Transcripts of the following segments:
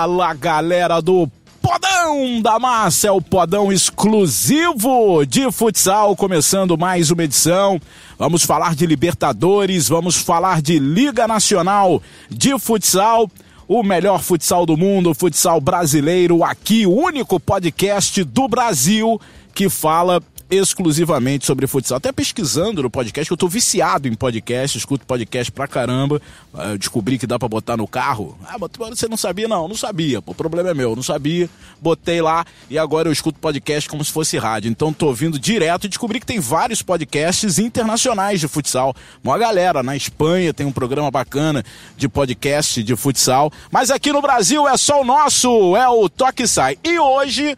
Fala galera do Podão da Massa, é o podão exclusivo de futsal, começando mais uma edição. Vamos falar de Libertadores, vamos falar de Liga Nacional de Futsal, o melhor futsal do mundo, futsal brasileiro, aqui, o único podcast do Brasil que fala exclusivamente sobre futsal. Até pesquisando no podcast, que eu tô viciado em podcast, escuto podcast pra caramba. Eu descobri que dá pra botar no carro. Ah, você não sabia? Não, não sabia. O problema é meu, não sabia. Botei lá e agora eu escuto podcast como se fosse rádio. Então tô ouvindo direto e descobri que tem vários podcasts internacionais de futsal. Uma galera, na Espanha tem um programa bacana de podcast de futsal. Mas aqui no Brasil é só o nosso, é o Toque Sai. E hoje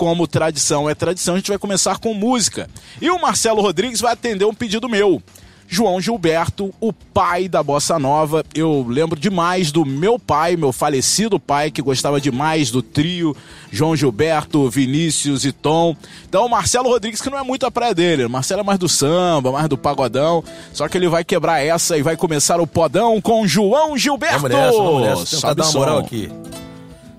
como tradição é tradição, a gente vai começar com música. E o Marcelo Rodrigues vai atender um pedido meu. João Gilberto, o pai da bossa nova. Eu lembro demais do meu pai, meu falecido pai, que gostava demais do trio João Gilberto, Vinícius e Tom. Então, o Marcelo Rodrigues, que não é muito a praia dele. Marcelo é mais do samba, mais do pagodão. Só que ele vai quebrar essa e vai começar o podão com João Gilberto. Vamos nessa, vamos nessa. Sobe uma moral aqui.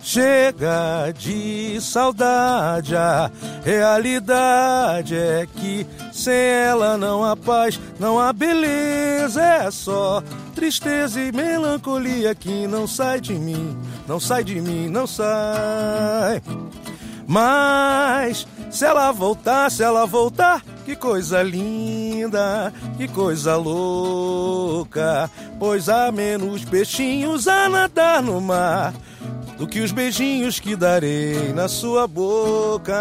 Chega de saudade, a realidade é que sem ela não há paz, não há beleza, é só tristeza e melancolia que não sai de mim, não sai de mim, não sai. Mas se ela voltar, se ela voltar, que coisa linda, que coisa louca, pois há menos peixinhos a nadar no mar do que os beijinhos que darei na sua boca.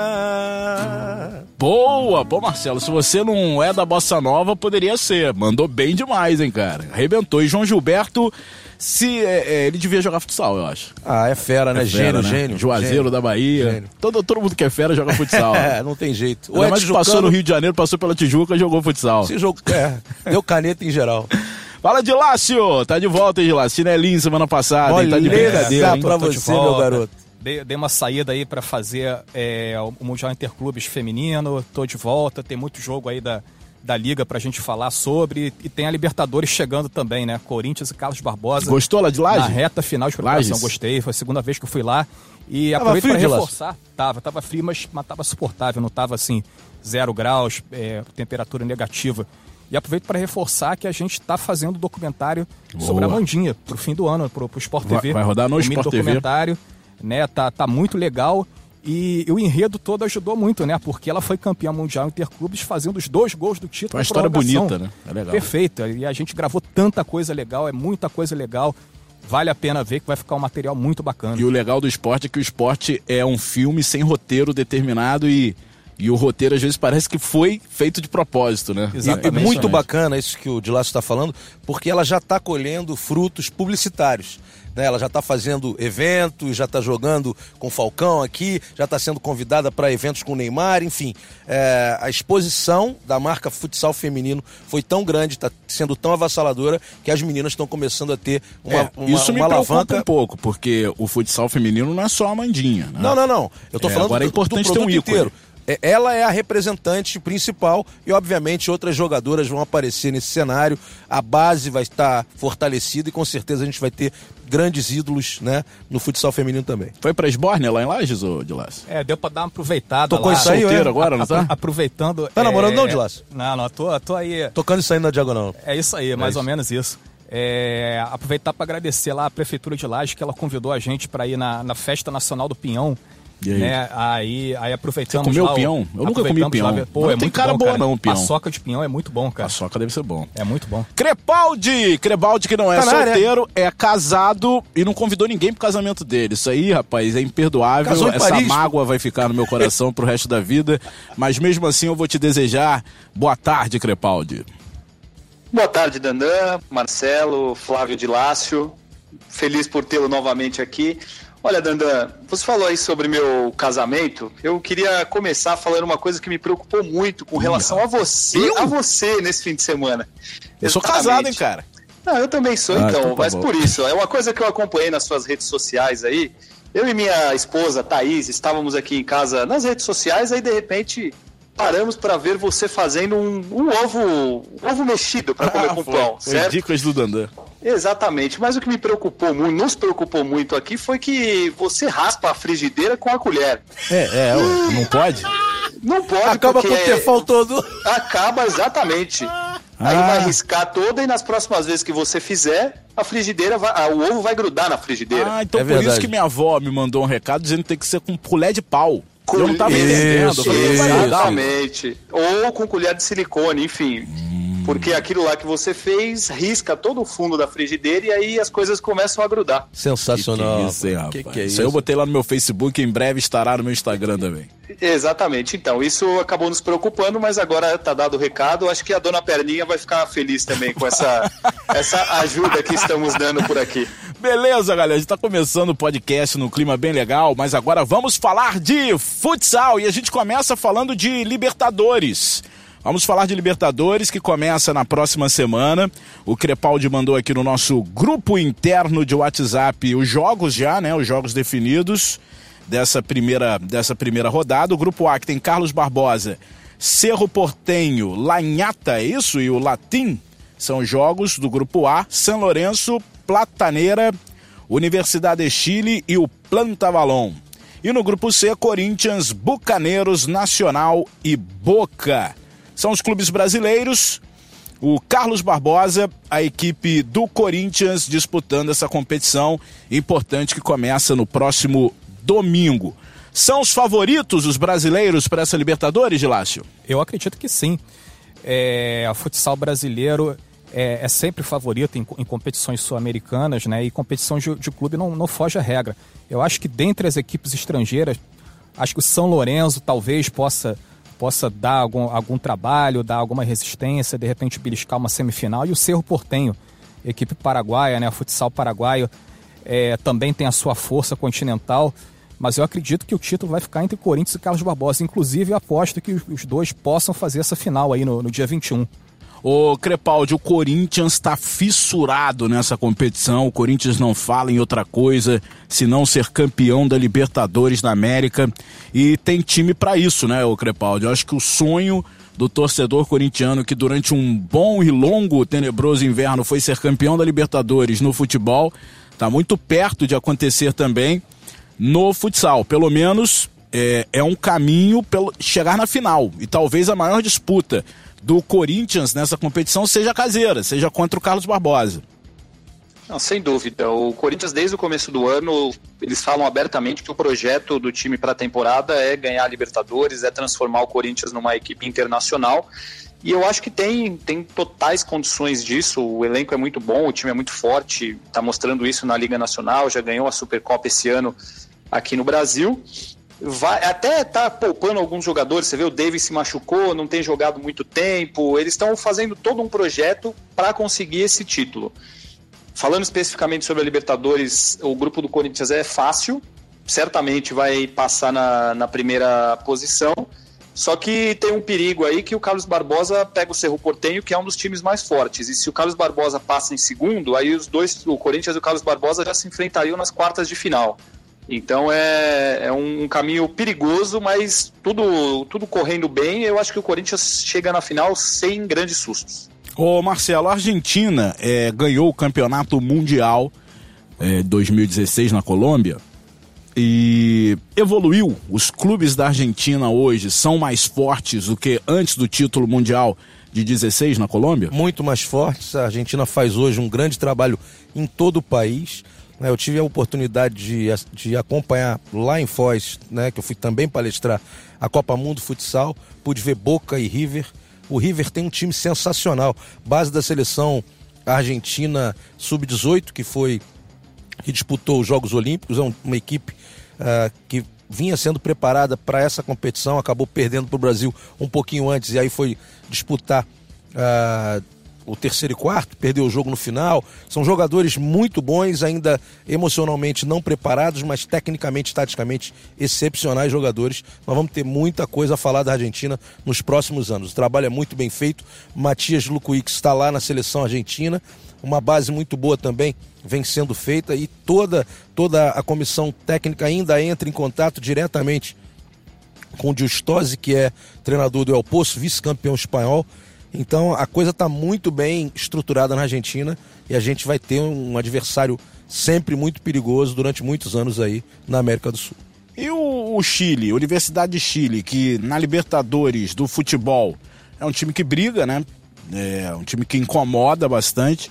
Boa! Pô, Marcelo, se você não é da Bossa Nova, poderia ser. Mandou bem demais, hein, cara? Arrebentou. E João Gilberto, se é, é, ele devia jogar futsal, eu acho. Ah, é fera, né? É fera, gênio, né? gênio. Juazeiro gênio. da Bahia. Todo, todo mundo que é fera joga futsal. é, não tem jeito. O Edson passou no Rio de Janeiro, passou pela Tijuca e jogou futsal. Se jogou, é, deu caneta em geral. Fala de Lácio! Tá de volta, hein, Lácio? Chinelinho semana passada, hein? Tá de brincadeira, hein? pra você, meu garoto. Dei, dei, uma saída aí para fazer é, o Mundial Interclubes feminino, tô de volta, tem muito jogo aí da, da Liga pra gente falar sobre. E tem a Libertadores chegando também, né? Corinthians e Carlos Barbosa. Gostou lá de Laje? Na reta final de preparação, Lages. gostei. Foi a segunda vez que eu fui lá. E Tava aproveito para de lá? reforçar. Tava, tava frio, mas, mas tava suportável, não tava assim, zero graus, é, temperatura negativa. E aproveito para reforçar que a gente está fazendo documentário sobre a Boa. Mandinha pro fim do ano, pro, pro Sport Vai- TV. vai rodar no Um mini Sport TV. documentário, né? Tá, tá muito legal. E, o enredo todo ajudou muito, né? Porque ela foi campeã mundial interclubes fazendo os dois gols do título. Uma história bonita, né? É legal. Perfeita. E a gente gravou tanta coisa legal, é muita coisa legal. Vale a pena ver que vai ficar um material muito bacana. E o legal do esporte é que o esporte é um filme sem roteiro determinado e, e o roteiro às vezes parece que foi feito de propósito, né? E, e Exatamente. muito bacana isso que o Dilácio está falando, porque ela já está colhendo frutos publicitários. né? Ela já está fazendo eventos, já está jogando com o Falcão aqui, já está sendo convidada para eventos com o Neymar, enfim. é, a exposição da marca futsal feminino foi tão grande, está sendo tão avassaladora, que as meninas estão começando a ter uma, É, uma, isso me uma preocupa alavanca. um pouco, porque o futsal feminino não é só a Mandinha. Né? Não, não, não. Eu tô É, falando agora é do, importante do ter um produto ícone. inteiro. É, Ela é a representante principal e, obviamente, outras jogadoras vão aparecer nesse cenário. A base vai estar fortalecida e, com certeza, a gente vai ter grandes ídolos né, no futsal feminino também. Foi pra Esbórnia lá em Lages, ô Dilas? É, deu pra dar uma aproveitada Tocou lá. isso aí, Solteiro é? agora, não tá? Apro- Aproveitando... Tá namorando é, não, Dilácio? Não, não, tô, tô aí... Tocando isso aí na diagonal. É isso aí, mais isso. ou menos isso. É, aproveitar para agradecer lá a Prefeitura de Lages, que ela convidou a gente para ir na, na Festa Nacional do Pinhão. E aí? Né? Aí, aí aproveitamos Você comeu lá o- pinhão? Eu nunca comi pinhão. lá- Pô, Não é tem muito cara bom, boa cara. não, pinhão. Paçoca de pinhão é muito bom, cara. A soca deve ser bom. É muito bom. Crepaldi! Crepaldi que não é Tá solteiro, é casado e não convidou ninguém pro casamento dele. Isso aí, rapaz, é imperdoável. Casou em Essa Paris. mágoa vai ficar no meu coração pro resto da vida. Mas mesmo assim eu vou te desejar boa tarde, Crepaldi. Boa tarde, Dandan, Marcelo, Flávio de Lácio. Feliz por tê-lo novamente aqui. Olha, Dandan, você falou aí sobre meu casamento. Eu queria começar falando uma coisa que me preocupou muito com relação a você, Eu? a você nesse fim de semana. Eu sou casado, hein, cara? Não, eu também sou, Ah, então, então tá mas bom. por isso. É uma coisa que eu acompanhei nas suas redes sociais aí. Eu e minha esposa, Thaís, estávamos aqui em casa nas redes sociais, aí de repente paramos para ver você fazendo um, um ovo, um ovo mexido para comer ah, com foi, pão, certo? Dicas do Dandan. Exatamente, mas o que me preocupou muito, nos preocupou muito aqui foi que você raspa a frigideira com a colher. É, é, não pode? Não pode, Acaba com o tefal todo. Acaba, exatamente. Aí ah. vai riscar toda e nas próximas vezes que você fizer, a frigideira, vai, o ovo vai grudar na frigideira. Ah, então é por verdade. isso que minha avó me mandou um recado dizendo que tem que ser com colher de pau. Eu não tava entendendo. Exatamente. Ou com colher de silicone, enfim. Porque aquilo lá que você fez risca todo o fundo da frigideira e aí as coisas começam a grudar. Sensacional. Que que é isso, que, que é isso? isso aí eu botei lá no meu Facebook, em breve estará no meu Instagram também. Exatamente. Então, isso acabou nos preocupando, mas agora tá dado o recado. Acho que a dona Perninha vai ficar feliz também com essa, essa ajuda que estamos dando por aqui. Beleza, galera. A gente tá começando o podcast no clima bem legal, mas agora vamos falar de futsal e a gente começa falando de Libertadores. Vamos falar de Libertadores que começa na próxima semana. O Crepaldi mandou aqui no nosso grupo interno de WhatsApp os jogos já, né? Os jogos definidos dessa primeira, dessa primeira rodada. O grupo A que tem Carlos Barbosa, Cerro Portenho, Lanhata, é isso? E o Latim são jogos do grupo A. São Lourenço, Plataneira, Universidade de Chile e o Planta Valon. E no grupo C, Corinthians, Bucaneiros, Nacional e Boca. São os clubes brasileiros. O Carlos Barbosa, a equipe do Corinthians disputando essa competição importante que começa no próximo domingo. São os favoritos os brasileiros para essa Libertadores, Gilácio? Eu acredito que sim. É, o futsal brasileiro é, é sempre favorito em, em competições sul-americanas, né? E competição de, de clube não, não foge à regra. Eu acho que dentre as equipes estrangeiras, acho que o São Lourenço talvez possa possa dar algum, algum trabalho, dar alguma resistência, de repente beliscar uma semifinal. E o Cerro Portenho, equipe paraguaia, né, futsal paraguaio, é, também tem a sua força continental. Mas eu acredito que o título vai ficar entre Corinthians e Carlos Barbosa. Inclusive, eu aposto que os dois possam fazer essa final aí no, no dia 21. Ô Crepaldi, o Corinthians está fissurado nessa competição. O Corinthians não fala em outra coisa senão ser campeão da Libertadores da América. E tem time para isso, né, ô Crepaldi? Eu acho que o sonho do torcedor corintiano que durante um bom e longo, tenebroso inverno foi ser campeão da Libertadores no futebol, está muito perto de acontecer também no futsal. Pelo menos é, é um caminho pelo chegar na final e talvez a maior disputa do Corinthians nessa competição seja caseira, seja contra o Carlos Barbosa. Não, sem dúvida. O Corinthians, desde o começo do ano, eles falam abertamente que o projeto do time para a temporada é ganhar a Libertadores, é transformar o Corinthians numa equipe internacional. E eu acho que tem, tem totais condições disso. O elenco é muito bom, o time é muito forte, está mostrando isso na Liga Nacional, já ganhou a Supercopa esse ano aqui no Brasil vai até tá poupando alguns jogadores. Você vê o Davis se machucou, não tem jogado muito tempo. Eles estão fazendo todo um projeto para conseguir esse título. Falando especificamente sobre a Libertadores, o grupo do Corinthians é fácil, certamente vai passar na, na primeira posição. Só que tem um perigo aí que o Carlos Barbosa pega o Cerro Portenho, que é um dos times mais fortes. E se o Carlos Barbosa passa em segundo, aí os dois, o Corinthians e o Carlos Barbosa já se enfrentariam nas quartas de final. Então é, é um caminho perigoso, mas tudo, tudo correndo bem. Eu acho que o Corinthians chega na final sem grandes sustos. Ô Marcelo, a Argentina é, ganhou o campeonato mundial é, 2016 na Colômbia e evoluiu. Os clubes da Argentina hoje são mais fortes do que antes do título mundial de 16 na Colômbia? Muito mais fortes. A Argentina faz hoje um grande trabalho em todo o país. Né, eu tive a oportunidade de, de acompanhar lá em Foz, né, que eu fui também palestrar a Copa Mundo Futsal, pude ver Boca e River. O River tem um time sensacional, base da seleção argentina sub-18 que foi que disputou os Jogos Olímpicos, é uma equipe uh, que vinha sendo preparada para essa competição, acabou perdendo para o Brasil um pouquinho antes e aí foi disputar uh, o terceiro e quarto, perdeu o jogo no final. São jogadores muito bons, ainda emocionalmente não preparados, mas tecnicamente, taticamente excepcionais jogadores. Nós vamos ter muita coisa a falar da Argentina nos próximos anos. O trabalho é muito bem feito. Matias Lucuix está lá na seleção argentina. Uma base muito boa também vem sendo feita e toda, toda a comissão técnica ainda entra em contato diretamente com o Justosi, que é treinador do El Poço, vice-campeão espanhol. Então a coisa está muito bem estruturada na Argentina e a gente vai ter um adversário sempre muito perigoso durante muitos anos aí na América do Sul. E o, o Chile, Universidade de Chile, que na Libertadores do futebol é um time que briga, né? É um time que incomoda bastante.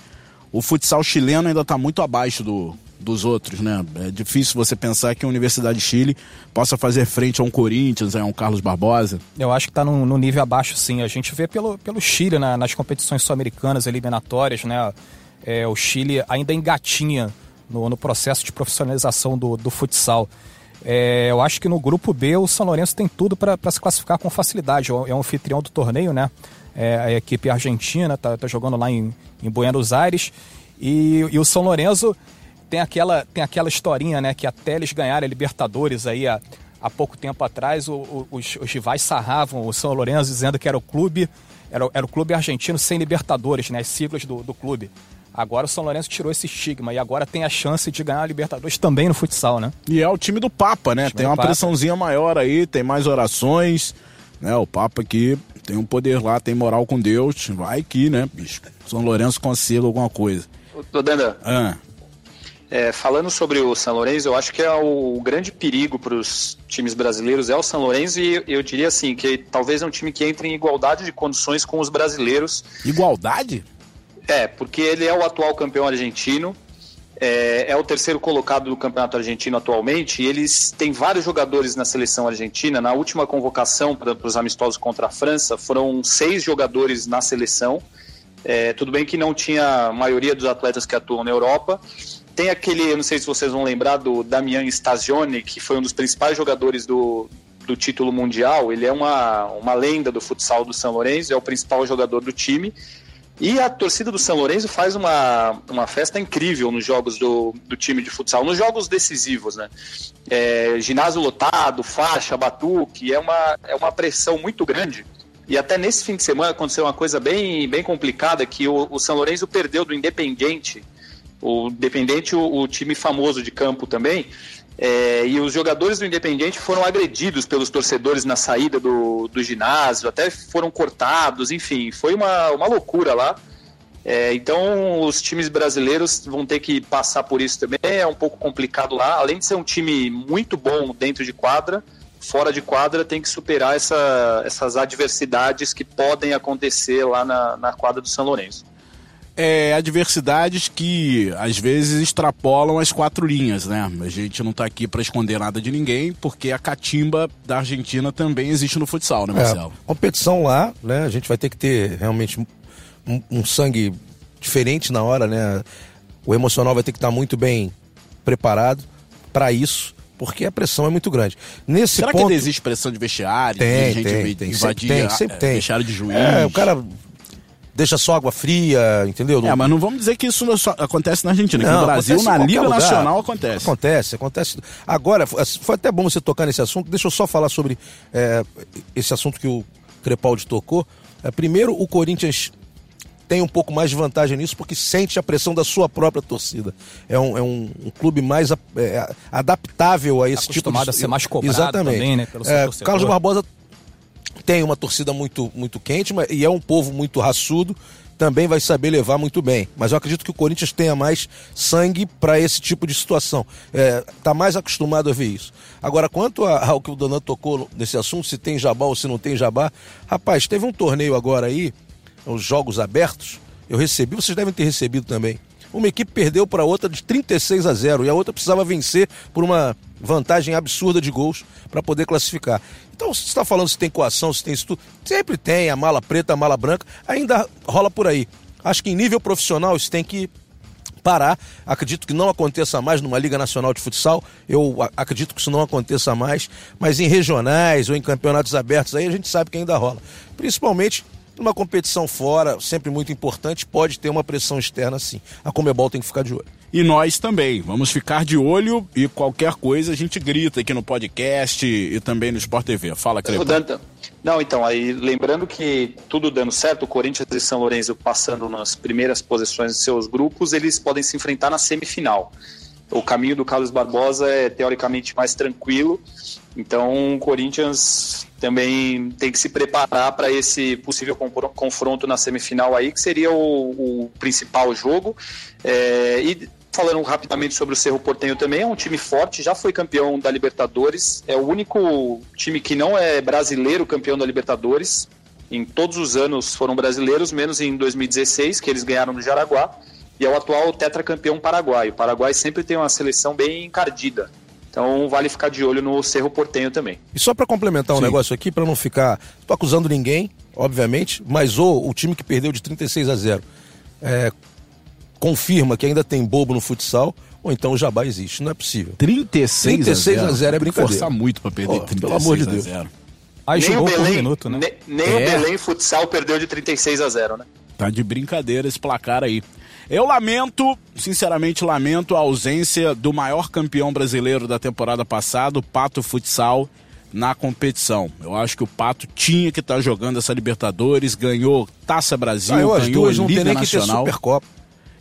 O futsal chileno ainda está muito abaixo do, dos outros, né? É difícil você pensar que a Universidade de Chile possa fazer frente a um Corinthians, a um Carlos Barbosa. Eu acho que está no, nível abaixo, sim. A gente vê pelo, pelo Chile né? nas competições sul-americanas eliminatórias, né? É, o Chile ainda engatinha no, no processo de profissionalização do, do futsal. É, eu acho que no grupo B o São Lourenço tem tudo para se classificar com facilidade. É um anfitrião do torneio, né? É, a equipe argentina está tá jogando lá em, em Buenos Aires. E, e, o São Lourenço tem aquela, tem aquela historinha, né? Que até eles ganharem a Libertadores aí há, há pouco tempo atrás, o, o, os, os, rivais sarravam o São Lourenço dizendo que era o clube, era, era o clube argentino sem Libertadores, né? As siglas do, do clube. Agora o São Lourenço tirou esse estigma e agora tem a chance de ganhar a Libertadores também no futsal, né? E é o time do Papa, né? Tem uma Papa. pressãozinha maior aí, tem mais orações, né? O Papa aqui tem um poder lá, tem moral com Deus, vai que, né, bicho? São Lourenço consiga alguma coisa. Ô, Danda, ah. É, falando sobre o São Lourenço, eu acho que é o grande perigo para os times brasileiros é o São Lourenço e eu diria assim, que talvez é um time que entre em igualdade de condições com os brasileiros. Igualdade? É, porque ele é o atual campeão argentino, é, é, o terceiro colocado do campeonato argentino atualmente, e eles têm vários jogadores na seleção argentina. Na última convocação para os amistosos contra a França, foram seis jogadores na seleção. É, tudo bem que não tinha a maioria dos atletas que atuam na Europa. Tem aquele, eu não sei se vocês vão lembrar, do Damian Stagione, que foi um dos principais jogadores do, do título mundial. Ele é uma, uma lenda do futsal do São Lourenço, é o principal jogador do time. E a torcida do São Lourenço faz uma, uma festa incrível nos jogos do, do time de futsal, nos jogos decisivos, né? É, ginásio lotado, faixa, batuque, é uma, é uma pressão muito grande. E até nesse fim de semana aconteceu uma coisa bem, bem complicada, que o, o São Lourenço perdeu do Independente, o Independente, o, o time famoso de campo também, é, e os jogadores do Independiente foram agredidos pelos torcedores na saída do, do ginásio, até foram cortados, enfim, foi uma, uma loucura lá. É, então os times brasileiros vão ter que passar por isso também, é um pouco complicado lá. Além de ser um time muito bom dentro de quadra, fora de quadra tem que superar essa, essas adversidades que podem acontecer lá na, na quadra do São Lourenço é, adversidades que às vezes extrapolam as quatro linhas, né? A gente não está aqui para esconder nada de ninguém, porque a catimba da Argentina também existe no futsal, né, Marcelo? É, competição lá, né? A gente vai ter que ter realmente um, um sangue diferente na hora, né? O emocional vai ter que estar muito bem preparado para isso porque a pressão é muito grande. Nesse Será ponto... que existe pressão de vestiário? Tem, de gente tem, tem, invadir sempre tem, sempre tem. vestiário de juiz? É, o cara deixa só água fria, entendeu? É, mas não vamos dizer que isso acontece na Argentina, não, que no Brasil, na Liga lugar. Nacional, acontece. Acontece, acontece. Agora, foi até bom você tocar nesse assunto, deixa eu só falar sobre é, esse assunto que o Crepaldi tocou. É, primeiro, o Corinthians tem um pouco mais de vantagem nisso porque sente a pressão da sua própria torcida. É um, é um, um clube mais é, adaptável a esse Acostumado tipo de... a ser mais cobrado Exatamente. também, né? Pelo é, Carlos Barbosa tem uma torcida muito, muito quente mas, e é um povo muito raçudo, também vai saber levar muito bem. Mas eu acredito que o Corinthians tenha mais sangue para esse tipo de situação. É, tá mais acostumado a ver isso. Agora, quanto ao que o Donan tocou nesse assunto, se tem jabá ou se não tem jabá, rapaz, teve um torneio agora aí, os Jogos Abertos, eu recebi, vocês devem ter recebido também. Uma equipe perdeu para outra de 36 a 0 e a outra precisava vencer por uma vantagem absurda de gols para poder classificar. Então, se está falando se tem coação, se tem isso tudo, sempre tem a mala preta, a mala branca, ainda rola por aí. Acho que em nível profissional isso tem que parar. Acredito que não aconteça mais numa Liga Nacional de Futsal. Eu acredito que isso não aconteça mais. Mas em regionais ou em campeonatos abertos aí a gente sabe que ainda rola. Principalmente numa competição fora, sempre muito importante, pode ter uma pressão externa sim. A Comebol tem que ficar de olho. E nós também. Vamos ficar de olho e qualquer coisa a gente grita aqui no podcast e também no Sport TV. Fala, Crepa. Não, então, aí lembrando que tudo dando certo, o Corinthians e São Lourenço passando nas primeiras posições de seus grupos, eles podem se enfrentar na semifinal. O caminho do Carlos Barbosa é teoricamente mais tranquilo. Então o Corinthians também tem que se preparar para esse possível confronto na semifinal aí, que seria o, o principal jogo. É, e falando rapidamente sobre o Cerro Portenho também, é um time forte, já foi campeão da Libertadores, é o único time que não é brasileiro campeão da Libertadores. Em todos os anos foram brasileiros, menos em 2016, que eles ganharam do Jaraguá, e é o atual tetracampeão paraguaio. O Paraguai sempre tem uma seleção bem encardida. Então vale ficar de olho no Cerro Portenho também. E só para complementar um negócio aqui, para não ficar. Estou acusando ninguém, obviamente, mas o, o time que perdeu de 36 a 0 é, confirma que ainda tem bobo no futsal, ou então o jabá existe. Não é possível. 36, 36 a 0, a 0 é brincadeira. Forçar muito para perder oh, 36 pelo amor de Deus. a 0. Aí nem o Belém, um minuto, né? Nem, nem é. o Belém Futsal perdeu de 36 a 0, né? Tá de brincadeira esse placar aí. Eu lamento, sinceramente lamento a ausência do maior campeão brasileiro da temporada passada, o Pato Futsal, na competição. Eu acho que o Pato tinha que estar tá jogando essa Libertadores, ganhou Taça Brasil, ganhou, ganhou duas, Liga não tem Nacional. Que ter Supercopa.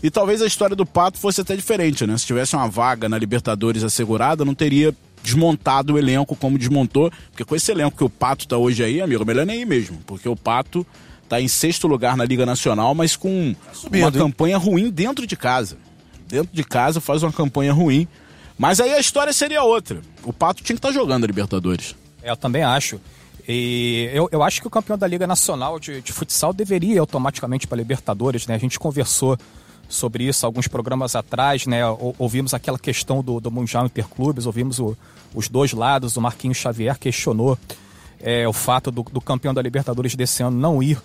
E talvez a história do Pato fosse até diferente, né? Se tivesse uma vaga na Libertadores assegurada, não teria desmontado o elenco como desmontou, porque com esse elenco que o Pato tá hoje aí, amigo, melhor nem ir mesmo, porque o Pato tá em sexto lugar na Liga Nacional, mas com Subindo, uma hein? campanha ruim dentro de casa. Dentro de casa faz uma campanha ruim. Mas aí a história seria outra. O Pato tinha que estar tá jogando a Libertadores. É, eu também acho. E eu, eu acho que o campeão da Liga Nacional de, de futsal deveria ir automaticamente para a Libertadores, né? A gente conversou sobre isso alguns programas atrás, né? Ouvimos aquela questão do, do Mundial Interclubes, ouvimos o, os dois lados, o Marquinhos Xavier questionou é, o fato do, do, campeão da Libertadores desse ano não ir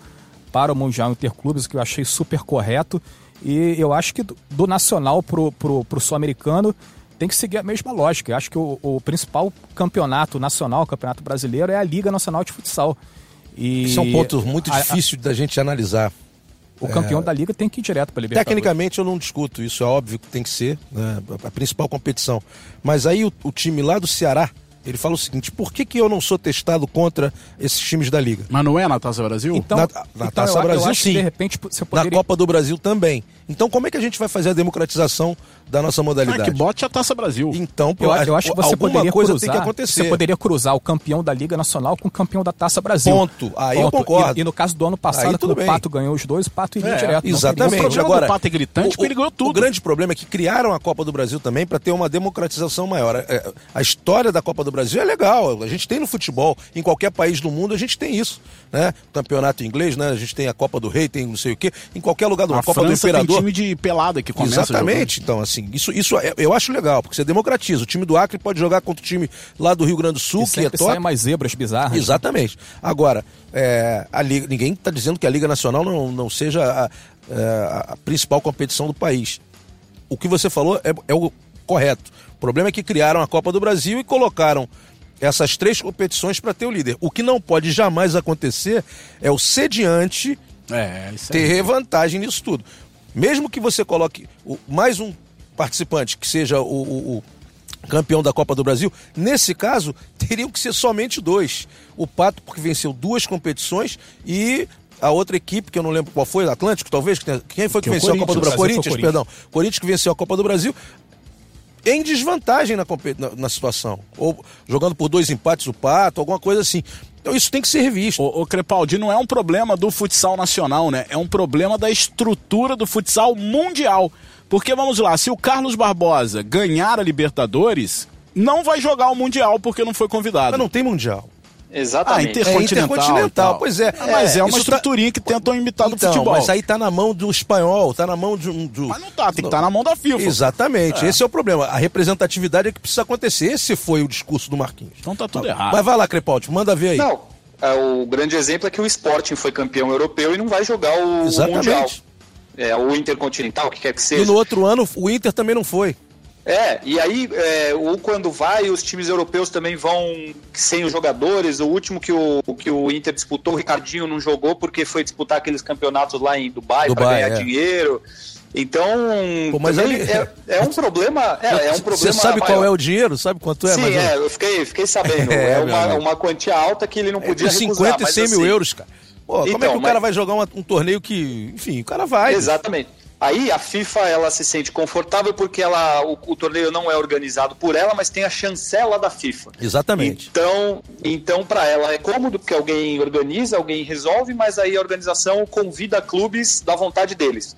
para o Mundial Interclubes, que eu achei super correto. E eu acho que do, Nacional pro, pro, pro Sul-Americano tem que seguir a mesma lógica. Eu acho que o, o, principal campeonato nacional, o campeonato brasileiro, é a Liga Nacional de Futsal. E Isso é um ponto muito a, da gente analisar. O campeão é... da liga tem que ir direto para a Libertadores. Tecnicamente eu não discuto, isso é óbvio que tem que ser né, a principal competição. Mas aí o, o time lá do Ceará, ele fala o seguinte: por que, que eu não sou testado contra esses times da Liga? Mas não é na Taça Brasil? Então, na, na então Taça eu, Brasil, eu sim. de repente, você poderia... Na Copa do Brasil também. Então, como é que a gente vai fazer a democratização da nossa modalidade? Ah, que bote a Taça Brasil. Então, pô, eu, eu acho que você alguma poderia coisa cruzar, tem que acontecer. Você poderia cruzar o campeão da Liga Nacional com o campeão da Taça Brasil. Ponto. Aí Ponto. eu concordo. E, e, no caso do ano passado, quando o Pato ganhou os dois, o Pato iria é, direto. Exatamente. O problema Agora, do Pato é gritante o, porque ele ganhou tudo. O grande problema é que criaram a Copa do Brasil também para ter uma democratização maior. É, a história da Copa do Brasil é legal. A gente tem no futebol, em qualquer país do mundo, a gente tem isso. Né? Campeonato inglês, né? A gente tem a Copa do Rei, tem não sei o quê. Em qualquer lugar do mundo. A Copa França do Imperador. Time de pelada que começa Exatamente. Então, assim, isso, isso é, eu acho legal, porque você democratiza. O time do Acre pode jogar contra o time lá do Rio Grande do Sul, e que é top. Sai mais zebras bizarras. Né? Exatamente. Agora, é, a Liga, ninguém está dizendo que a Liga Nacional não, não seja a, é, a, principal competição do país. O que você falou é, é o correto. O problema é que criaram a Copa do Brasil e colocaram essas três competições para ter o líder. O que não pode jamais acontecer é o sediante é, ter vantagem nisso tudo. Mesmo que você coloque mais um participante que seja o, o, o campeão da Copa do Brasil, nesse caso, teriam que ser somente dois. O Pato, porque venceu duas competições, e a outra equipe, que eu não lembro qual foi, Atlântico, talvez, quem foi que, que venceu a Copa do Brasil? Corinthians, Corinthians, perdão. Corinthians que venceu a Copa do Brasil em desvantagem na, na, na, situação. Ou jogando por dois empates o Pato, alguma coisa assim. Então isso tem que ser revisto. O, o Crepaldi não é um problema do futsal nacional, né? É um problema da estrutura do futsal mundial. Porque vamos lá, se o Carlos Barbosa ganhar a Libertadores, não vai jogar o Mundial porque não foi convidado. Mas não tem Mundial. Exatamente. Ah, intercontinental. É intercontinental, pois é. Ah, mas é, é uma tá- estruturinha tá... que tentam imitar então, do futebol. Mas aí tá na mão do espanhol, tá na mão de um. Do... Mas não tá, tem que estar tá na mão da FIFA. Exatamente, é. esse é o problema. A representatividade é que precisa acontecer. Esse foi o discurso do Marquinhos. Então tá tudo mas, errado. Mas vai lá, Crepaldi, manda ver aí. Não, é, o grande exemplo é que o Sporting foi campeão europeu e não vai jogar o, o Mundial. É, o Intercontinental, que quer que seja. E no outro ano o Inter também não foi. É, e aí, é, ou quando vai, os times europeus também vão sem os jogadores. O último que o, que o Inter disputou, o Ricardinho não jogou porque foi disputar aqueles campeonatos lá em Dubai, Dubai para ganhar é. dinheiro. Então, Pô, mas ali... é, é, um problema. É, é um problema. Você sabe maior. qual é o dinheiro? Sabe quanto é? Sim, é, eu fiquei, fiquei sabendo. é, é uma, uma quantia alta que ele não é podia é, 50 recusar. 50 e 100 mil assim, euros, cara. Pô, então, como é que o então, cara vai jogar uma, um torneio que. Enfim, o cara vai. Exatamente. Aí a FIFA ela se sente confortável porque ela, o, o, torneio não é organizado por ela, mas tem a chancela da FIFA. Exatamente. Então, então para ela é cômodo porque alguém organiza, alguém resolve, mas aí a organização convida clubes da vontade deles.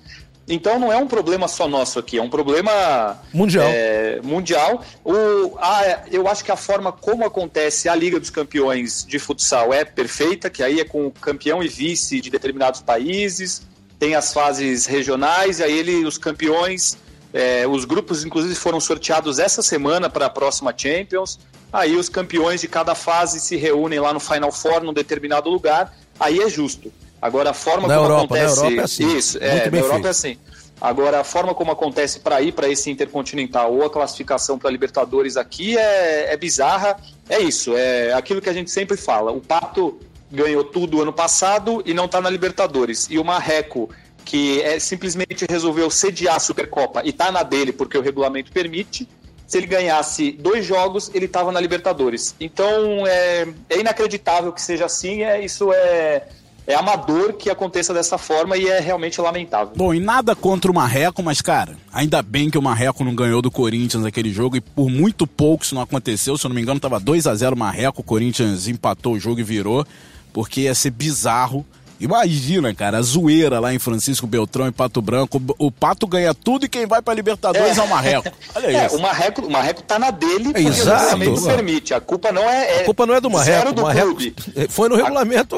Então não é um problema só nosso aqui, é um problema mundial. É, mundial. O, a, eu acho que a forma como acontece a Liga dos Campeões de futsal é perfeita, que aí é com o campeão e vice de determinados países, tem as fases regionais, e aí ele, os campeões, é, os grupos inclusive foram sorteados essa semana para a próxima Champions. Aí os campeões de cada fase se reúnem lá no Final Four, num determinado lugar, aí é justo. Agora, a forma na como Europa, acontece. Na Europa é assim. Isso, é, na Europa feito. é assim. Agora, a forma como acontece para ir para esse Intercontinental ou a classificação para Libertadores aqui é, é, bizarra. É isso, é aquilo que a gente sempre fala. O Pato ganhou tudo ano passado e não está na Libertadores. E o Marreco, que é, simplesmente resolveu sediar a Supercopa e está na dele porque o regulamento permite, se ele ganhasse dois jogos, ele estava na Libertadores. Então é, é, inacreditável que seja assim. É, isso é é amador que aconteça dessa forma e é realmente lamentável. Bom, e nada contra o Marreco, mas, cara, ainda bem que o Marreco não ganhou do Corinthians naquele jogo e por muito pouco isso não aconteceu. Se eu não me engano, tava 2 a 0 o Marreco, o Corinthians empatou o jogo e virou, porque ia ser bizarro Imagina, cara, a zoeira lá em Francisco Beltrão e Pato Branco. O Pato ganha tudo e quem vai pra Libertadores é, é o Marreco. Olha é, isso. O Marreco, o Marreco tá na dele porque Exato. o regulamento permite. A culpa não é, é. A culpa não é do Marreco. Do Marreco clube. foi no regulamento.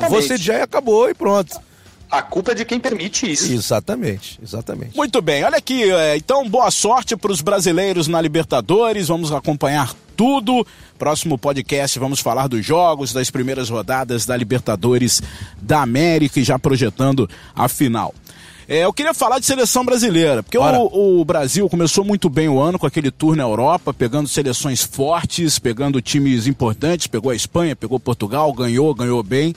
A... Você já acabou e pronto. A culpa é de quem permite isso. Exatamente, exatamente. Muito bem, olha aqui, é, então boa sorte para os brasileiros na Libertadores, vamos acompanhar tudo. Próximo podcast vamos falar dos jogos, das primeiras rodadas da Libertadores da América e já projetando a final. É, eu queria falar de seleção brasileira, porque o, o, Brasil começou muito bem o ano com aquele tour na Europa, pegando seleções fortes, pegando times importantes, pegou a Espanha, pegou Portugal, ganhou, ganhou bem.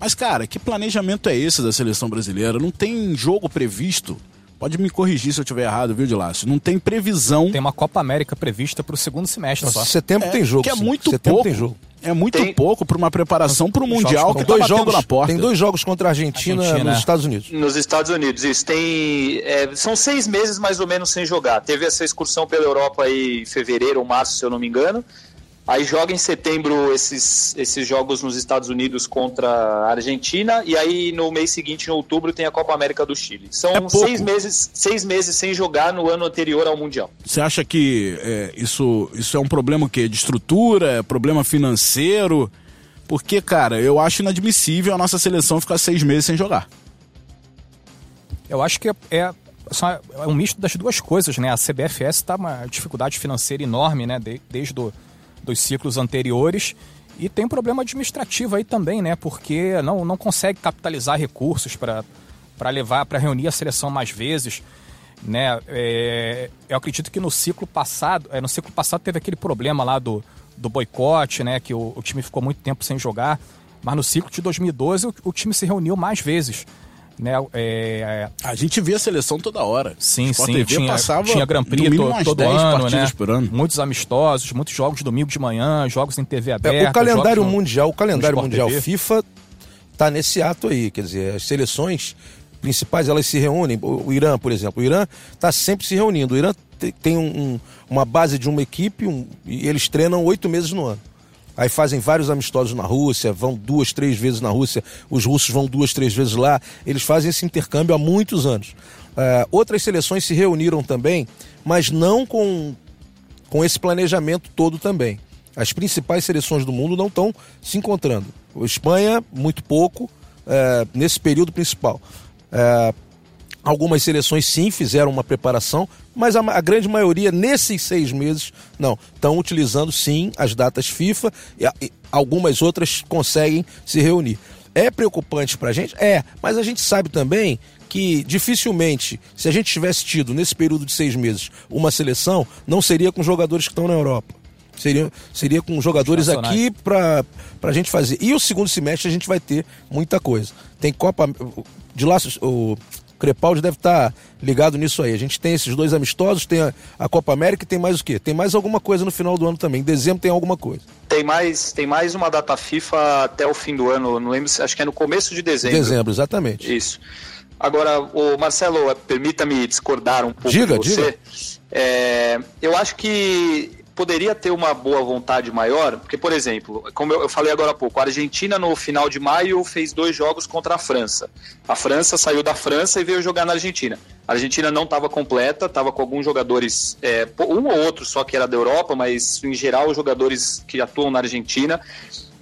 Mas, cara, que planejamento é esse da seleção brasileira? Não tem jogo previsto. Pode me corrigir se eu estiver errado, viu, Dilácio? Não tem previsão. Tem uma Copa América prevista para o segundo semestre Nossa, só. Setembro é, tem jogo. Que é muito pouco. Tem jogo. É muito tem... pouco para uma preparação para o Mundial que está batendo jogos, na porta. Tem dois jogos contra a Argentina, Argentina, nos Estados Unidos. Nos Estados Unidos, isso. Tem, é, são seis meses mais ou menos sem jogar. Teve essa excursão pela Europa aí em fevereiro ou março, se eu não me engano. Aí joga em setembro esses, esses jogos nos Estados Unidos contra a Argentina e aí no mês seguinte, em outubro, tem a Copa América do Chile. São é seis, meses, seis meses sem jogar no ano anterior ao Mundial. Você acha que é, isso, isso é um problema que de estrutura, é problema financeiro? Porque, cara, eu acho inadmissível a nossa seleção ficar seis meses sem jogar. Eu acho que é, é, é um misto das duas coisas, né? A CBFS está uma dificuldade financeira enorme, né? De, desde o dos ciclos anteriores. E tem um problema administrativo aí também, né? Porque não, não consegue capitalizar recursos para levar, para reunir a seleção mais vezes. Né? É, eu acredito que no ciclo passado, é, no ciclo passado teve aquele problema lá do, do boicote, né? Que o, o time ficou muito tempo sem jogar. Mas no ciclo de 2012 o, o time se reuniu mais vezes. Né, é... A gente via a seleção toda hora. Sim, Sport sim. TV tinha, passava tinha Grand Prix to, todo ano, né? ano. Muitos amistosos, muitos jogos domingo de manhã, jogos em TV aberta. É, o calendário mundial, o calendário mundial TV. FIFA tá nesse ato aí, quer dizer, as seleções principais elas se reúnem. O Irã, por exemplo, o Irã está sempre se reunindo. O Irã tem um, uma base de uma equipe um, e eles treinam oito meses no ano aí fazem vários amistosos na Rússia, vão duas, três vezes na Rússia, os russos vão duas, três vezes lá. Eles fazem esse intercâmbio há muitos anos. Uh, outras seleções se reuniram também, mas não com, com esse planejamento todo também. As principais seleções do mundo não estão se encontrando. Espanha, muito pouco, uh, nesse período principal. Uh, Algumas seleções sim fizeram uma preparação, mas a, a grande maioria, nesses seis meses, não. Estão utilizando sim as datas FIFA e, e algumas outras conseguem se reunir. É preocupante para a gente? É, mas a gente sabe também que dificilmente, se a gente tivesse tido nesse período de seis meses uma seleção, não seria com jogadores que estão na Europa. Seria, seria com jogadores aqui para a gente fazer. E o segundo semestre a gente vai ter muita coisa. Tem Copa. De lá, o Crepaldi deve estar tá ligado nisso aí. A gente tem esses dois amistosos, tem a, a, Copa América e tem mais o quê? Tem mais alguma coisa no final do ano também. Em dezembro tem alguma coisa. Tem mais, tem mais uma data FIFA até o fim do ano, não lembro, acho que é no começo de dezembro. Dezembro, exatamente. Isso. Agora, o Marcelo, permita-me discordar um pouco diga, de você. Diga. É, eu acho que poderia ter uma boa vontade maior, porque, por exemplo, como eu, falei agora há pouco, a Argentina no final de maio fez dois jogos contra a França. A França saiu da França e veio jogar na Argentina. A Argentina não estava completa, estava com alguns jogadores, é, um ou outro só que era da Europa, mas em geral os jogadores que atuam na Argentina.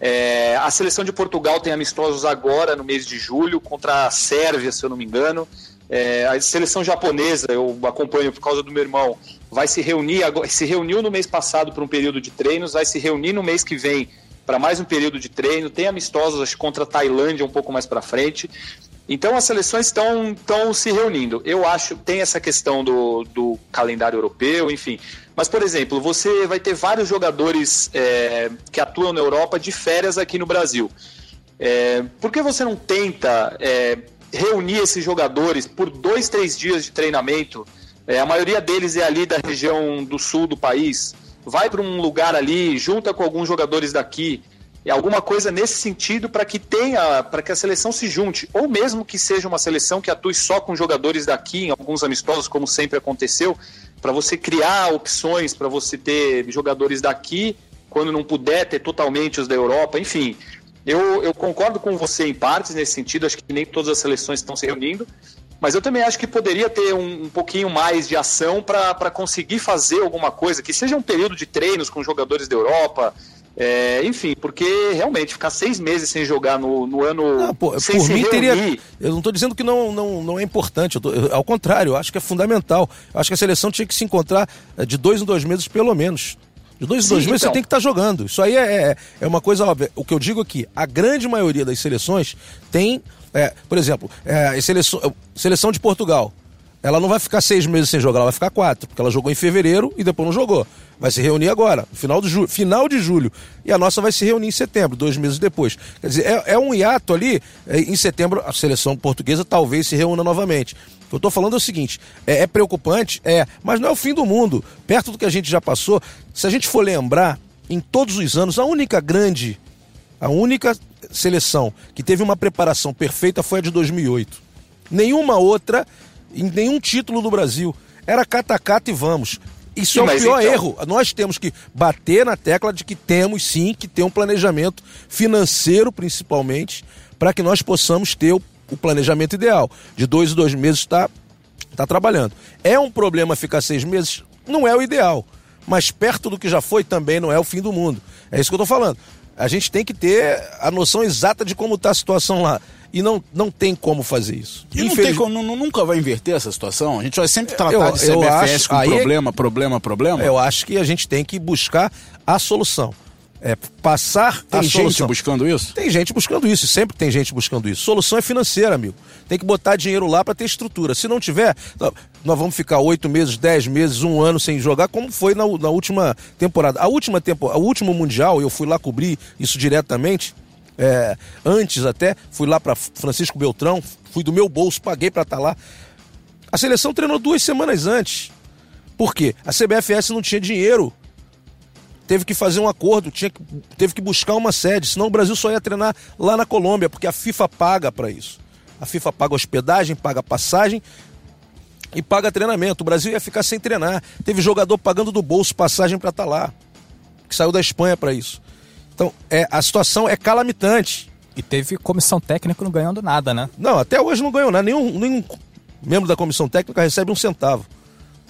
É, a seleção de Portugal tem amistosos agora, no mês de julho, contra a Sérvia, se eu não me engano. É, a seleção japonesa, eu acompanho por causa do meu irmão, vai se reunir, se reuniu no mês passado para um período de treinos, vai se reunir no mês que vem para mais um período de treino, tem amistosos contra a Tailândia um pouco mais para frente. Então as seleções estão, estão se reunindo. Eu acho, tem essa questão do, do calendário europeu, enfim. Mas, por exemplo, você vai ter vários jogadores é, que atuam na Europa de férias aqui no Brasil. É, por que você não tenta é, reunir esses jogadores por dois, três dias de treinamento? É, a maioria deles é ali da região do sul do país. Vai para um lugar ali, junta com alguns jogadores daqui é alguma coisa nesse sentido para que tenha, para que a seleção se junte, ou mesmo que seja uma seleção que atue só com jogadores daqui, em alguns amistosos, como sempre aconteceu, para você criar opções, para você ter jogadores daqui, quando não puder ter totalmente os da Europa, enfim. Eu, eu concordo com você em partes nesse sentido, acho que nem todas as seleções estão se reunindo, mas eu também acho que poderia ter um, um pouquinho mais de ação para conseguir fazer alguma coisa, que seja um período de treinos com jogadores da Europa, é, enfim, porque realmente ficar seis meses sem jogar no, no ano. Não, pô, sem por mim reunir... teria. Eu não estou dizendo que não, não, não é importante, eu tô, eu, ao contrário, eu acho que é fundamental. Eu acho que a seleção tinha que se encontrar é, de dois em dois meses, pelo menos. De dois em dois meses então... você tem que estar tá jogando. Isso aí é, é, é uma coisa óbvia. O que eu digo aqui, a grande maioria das seleções tem. É, por exemplo, é, seleção, seleção de Portugal. Ela não vai ficar seis meses sem jogar, ela vai ficar quatro, porque ela jogou em fevereiro e depois não jogou vai se reunir agora, final de, julho, final de julho. E a nossa vai se reunir em setembro, dois meses depois. Quer dizer, é, é um hiato ali. É, em setembro, a seleção portuguesa talvez se reúna novamente. O que eu estou falando é o seguinte: é, é, preocupante, é, mas não é o fim do mundo. Perto do que a gente já passou, se a gente for lembrar, em todos os anos, a única grande, a única seleção que teve uma preparação perfeita foi a de 2008. Nenhuma outra, em nenhum título do Brasil. Era catacata e vamos. Isso sim, é o pior então... erro. Nós temos que bater na tecla de que temos sim que ter um planejamento financeiro, principalmente, para que nós possamos ter o, o, planejamento ideal. De dois em dois meses está tá trabalhando. É um problema ficar seis meses? Não é o ideal. Mas perto do que já foi também não é o fim do mundo. É isso que eu estou falando. A gente tem que ter a noção exata de como está a situação lá e não, não tem como fazer isso. E não tem como, nunca vai inverter essa situação? A gente vai sempre tratar eu, de CBFS acho, com problema, é, problema, problema? Eu acho que a gente tem que buscar a solução. É, passar tem a gente solução. buscando isso? Tem gente buscando isso, sempre tem gente buscando isso. Solução é financeira, amigo. Tem que botar dinheiro lá para ter estrutura. Se não tiver, nós vamos ficar oito meses, dez meses, um ano sem jogar, como foi na, na última temporada. A última temporada, o último mundial, eu fui lá cobrir isso diretamente é, antes até, fui lá para Francisco Beltrão, fui do meu bolso, paguei para estar tá lá. A seleção treinou duas semanas antes. Por quê? A CBFS não tinha dinheiro. Teve que fazer um acordo, tinha que, teve que buscar uma sede, senão o Brasil só ia treinar lá na Colômbia, porque a FIFA paga para isso. A FIFA paga hospedagem, paga passagem e paga treinamento. O Brasil ia ficar sem treinar. Teve jogador pagando do bolso passagem para estar tá lá, que saiu da Espanha para isso. Então, é, a situação é calamitante. E teve comissão técnica não ganhando nada, né? Não, até hoje não ganhou nada. Nenhum, nenhum membro da comissão técnica recebe um centavo.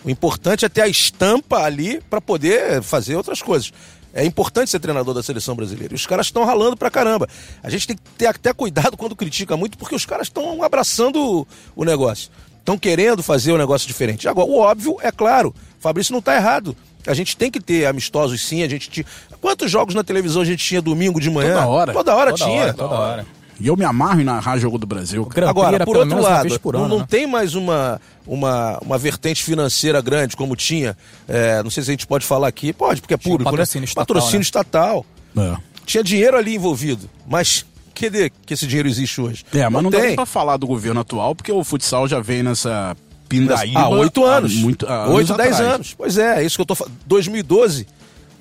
O importante é ter a estampa ali para poder fazer outras coisas. É importante ser treinador da seleção brasileira. E os caras estão ralando pra caramba. A gente tem que ter até cuidado quando critica muito, porque os caras estão abraçando o negócio. Estão querendo fazer o um negócio diferente. Agora, o óbvio é claro, Fabrício não está errado. A gente tem que ter amistosos sim, a gente tinha... Quantos jogos na televisão a gente tinha domingo de manhã? Toda hora. Toda hora toda tinha. Hora, toda hora. E eu me amarro em narrar jogo do Brasil. Agora, por outro lado, por ano, não, né? tem mais uma, uma, uma vertente financeira grande como tinha. É, não sei se a gente pode falar aqui. Pode, porque é público, né? patrocínio né? Estatal, patrocínio né? estatal. É. Tinha dinheiro ali envolvido. Mas cadê que esse dinheiro existe hoje? É, mas não, não tem. dá pra falar do governo atual, porque o futsal já vem nessa Pindaíba. Há oito anos. Há muito, há oito, dez anos. Pois é, é isso que eu tô falando. 2012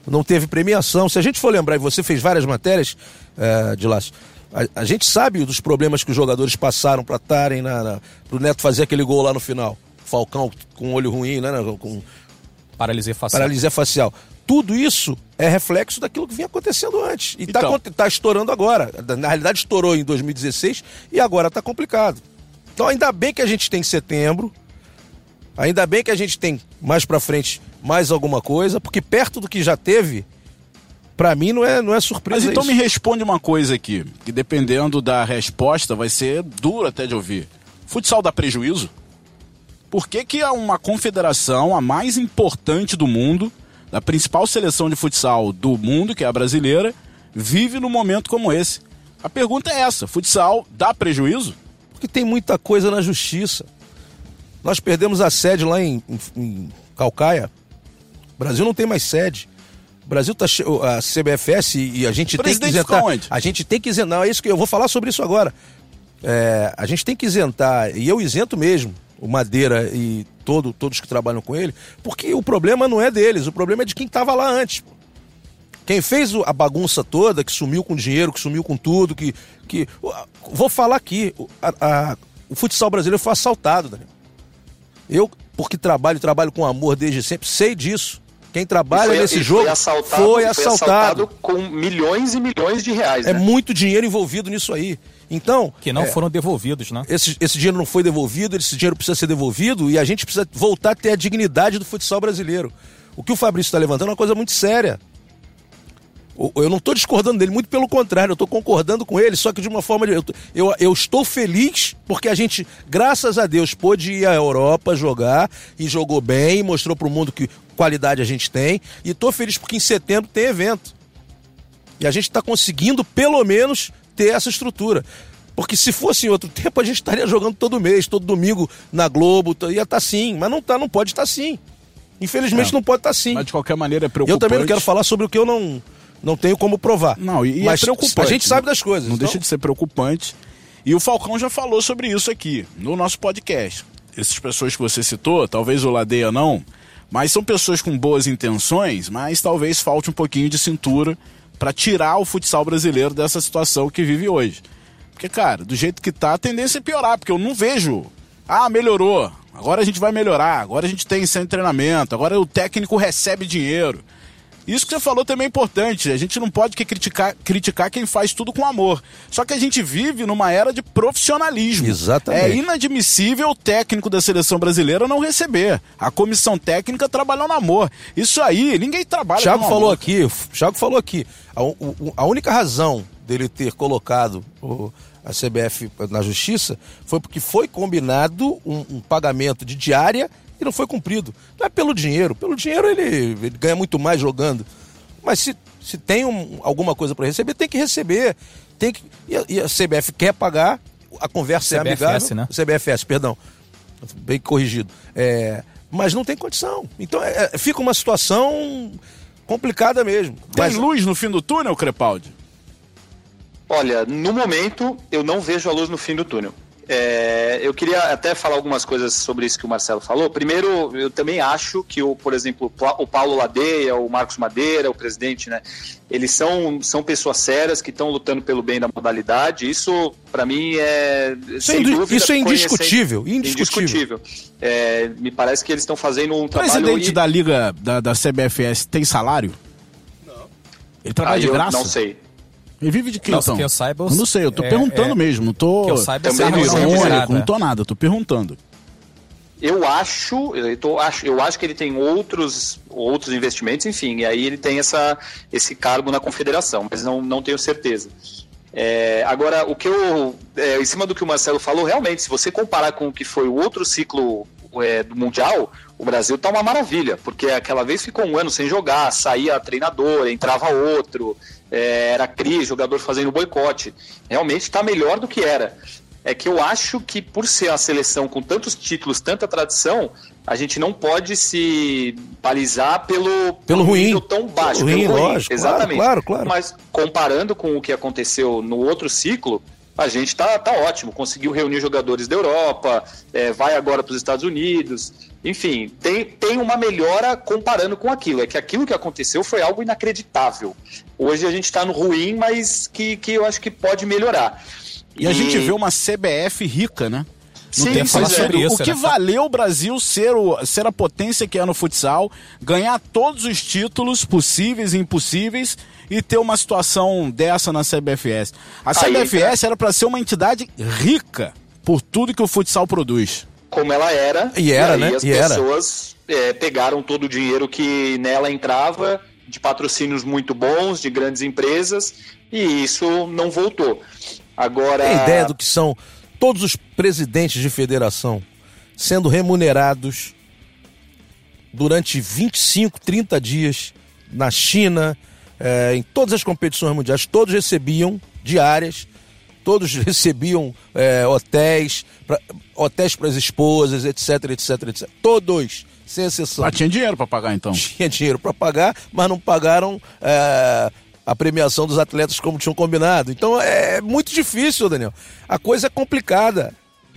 não teve premiação. Se a gente for lembrar, e você fez várias matérias uh, de lá, A, a, gente sabe dos problemas que os jogadores passaram para estarem na, na, pro Neto fazer aquele gol lá no final. Falcão com olho ruim, né? Com paralisia facial. Paralisia facial. Tudo isso é reflexo daquilo que vinha acontecendo antes. E está então. tá estourando agora. Na realidade, estourou em 2016 e agora está complicado. Então, ainda bem que a gente tem setembro. Ainda bem que a gente tem mais para frente mais alguma coisa, porque perto do que já teve, para mim não é, não é surpresa. Mas então isso. me responde uma coisa aqui, que dependendo da resposta vai ser duro até de ouvir. Futsal dá prejuízo? Por que, que uma confederação, a mais importante do mundo, da principal seleção de futsal do mundo, que é a brasileira, vive num momento como esse? A pergunta é essa: futsal dá prejuízo? Porque tem muita coisa na justiça. Nós perdemos a sede lá em, em, em Calcaia. O Brasil não tem mais sede. O Brasil tá a CBFS e a gente tem que isentar. A gente tem que isentar. Não, é isso que eu vou falar sobre isso agora. É, a gente tem que isentar e eu isento mesmo o Madeira e todo, todos que trabalham com ele, porque o problema não é deles, o problema é de quem estava lá antes. Quem fez a bagunça toda, que sumiu com dinheiro, que sumiu com tudo, que. que vou falar aqui, a, a, o futsal brasileiro foi assaltado, Daniel. Eu, porque trabalho, trabalho com amor desde sempre, sei disso. Quem trabalha foi, nesse jogo foi assaltado, foi assaltado. Foi assaltado com milhões e milhões de reais. É né? muito dinheiro envolvido nisso aí. Então. Que não é, foram devolvidos, né? Esse, esse dinheiro não foi devolvido, esse dinheiro precisa ser devolvido e a gente precisa voltar a ter a dignidade do futsal brasileiro. O que o Fabrício está levantando é uma coisa muito séria. Eu não estou discordando dele, muito pelo contrário, eu estou concordando com ele, só que de uma forma. De, eu, eu, eu, estou feliz porque a gente, graças a Deus, pôde ir à Europa jogar e jogou bem, mostrou para o mundo que qualidade a gente tem. E estou feliz porque em setembro tem evento. E a gente está conseguindo, pelo menos, ter essa estrutura. Porque se fosse em outro tempo, a gente estaria jogando todo mês, todo domingo na Globo, ia estar tá assim. Mas não tá, não pode estar tá assim. Infelizmente é. não pode estar tá assim. Mas de qualquer maneira é preocupante. Eu também não quero falar sobre o que eu não, não tenho como provar. Não, e, é mas é preocupante. A gente sabe das coisas. Não então... deixa de ser preocupante. E o Falcão já falou sobre isso aqui, no nosso podcast. Essas pessoas que você citou, talvez o Ladeia não, mas são pessoas com boas intenções, mas talvez falte um pouquinho de cintura para tirar o futsal brasileiro dessa situação que vive hoje. Porque, cara, do jeito que tá, a tendência é piorar, porque eu não vejo. Ah, melhorou. Agora a gente vai melhorar. Agora a gente tem sem treinamento. Agora o técnico recebe dinheiro. Isso que você falou também é importante. A gente não pode criticar, criticar quem faz tudo com amor. Só que a gente vive numa era de profissionalismo. Exatamente. É inadmissível o técnico da seleção brasileira não receber. A comissão técnica trabalhou no amor. Isso aí, ninguém trabalha Thiago com falou amor. aqui, Thiago falou aqui. A, a única razão dele ter colocado o, a CBF na justiça foi porque foi combinado um, um pagamento de diária e não foi cumprido. Não é pelo dinheiro. Pelo dinheiro ele, ele ganha muito mais jogando. Mas se, se tem um, alguma coisa para receber, tem que receber. Tem que, e a, e a CBF quer pagar, a conversa CBFS, é amigável. Né? CBFS, perdão. Bem corrigido. É, mas não tem condição. Então é, é fica uma situação complicada mesmo. Tem mas... luz no fim do túnel, Crepaldi? Olha, no momento eu não vejo a luz no fim do túnel. É, eu queria até falar algumas coisas sobre isso que o Marcelo falou. Primeiro, eu também acho que, o, por exemplo, o Paulo Ladeia, o Marcos Madeira, o presidente, né, eles são, são pessoas sérias que estão lutando pelo bem da modalidade. Isso, para mim, é. Isso, sem dúvida, isso é indiscutível. Indiscutível. indiscutível. É, me parece que eles estão fazendo um trabalho. O presidente e... da Liga da, da CBFS tem salário? Não. Ele trabalha ah, de graça? Não sei. Ele vive de quê, não, então? Que eu saiba, eu... não sei, eu tô é, perguntando é... mesmo, não tô... Que eu saiba, não, não tô nada, tô perguntando. Eu acho, eu, tô, acho, eu acho que ele tem outros, outros investimentos, enfim, e aí ele tem essa, esse cargo na confederação, mas não, não tenho certeza. É, agora, o que eu. É, em cima do que o Marcelo falou, realmente, se você comparar com o que foi o outro ciclo é, do Mundial, o Brasil está uma maravilha, porque aquela vez ficou um ano sem jogar, saía treinador, entrava outro, é, era crise, jogador fazendo boicote. Realmente está melhor do que era. É que eu acho que por ser a seleção com tantos títulos, tanta tradição, a gente não pode se balizar pelo, pelo ruim tão baixo. Pelo, pelo ruim, ruim, lógico, exatamente. Claro, claro, claro. Mas comparando com o que aconteceu no outro ciclo, a gente tá, tá ótimo. Conseguiu reunir jogadores da Europa, é, vai agora para os Estados Unidos. Enfim, tem, tem uma melhora comparando com aquilo. É que aquilo que aconteceu foi algo inacreditável. Hoje a gente está no ruim, mas que, que eu acho que pode melhorar. E, e... a gente vê uma CBF rica, né? Não Sim, tem falar sobre isso. O que né? valeu o Brasil ser, o, ser a potência que é no futsal, ganhar todos os títulos possíveis e impossíveis e ter uma situação dessa na CBFS. A CBFS era para ser uma entidade rica por tudo que o futsal produz. Como ela era. E era, e né? as e pessoas é, pegaram todo o dinheiro que nela entrava, de patrocínios muito bons, de grandes empresas, e isso não voltou. Agora. Tem ideia do que são todos os presidentes de federação sendo remunerados durante 25, 30 dias na China, é, em todas as competições mundiais, todos recebiam diárias, todos recebiam é, hotéis, pra, hotéis para as esposas, etc, etc, etc. Todos, sem exceção. Mas tinha dinheiro para pagar então? Tinha dinheiro para pagar, mas não pagaram é, a premiação dos atletas como tinham combinado. Então é muito difícil, Daniel. A coisa é complicada.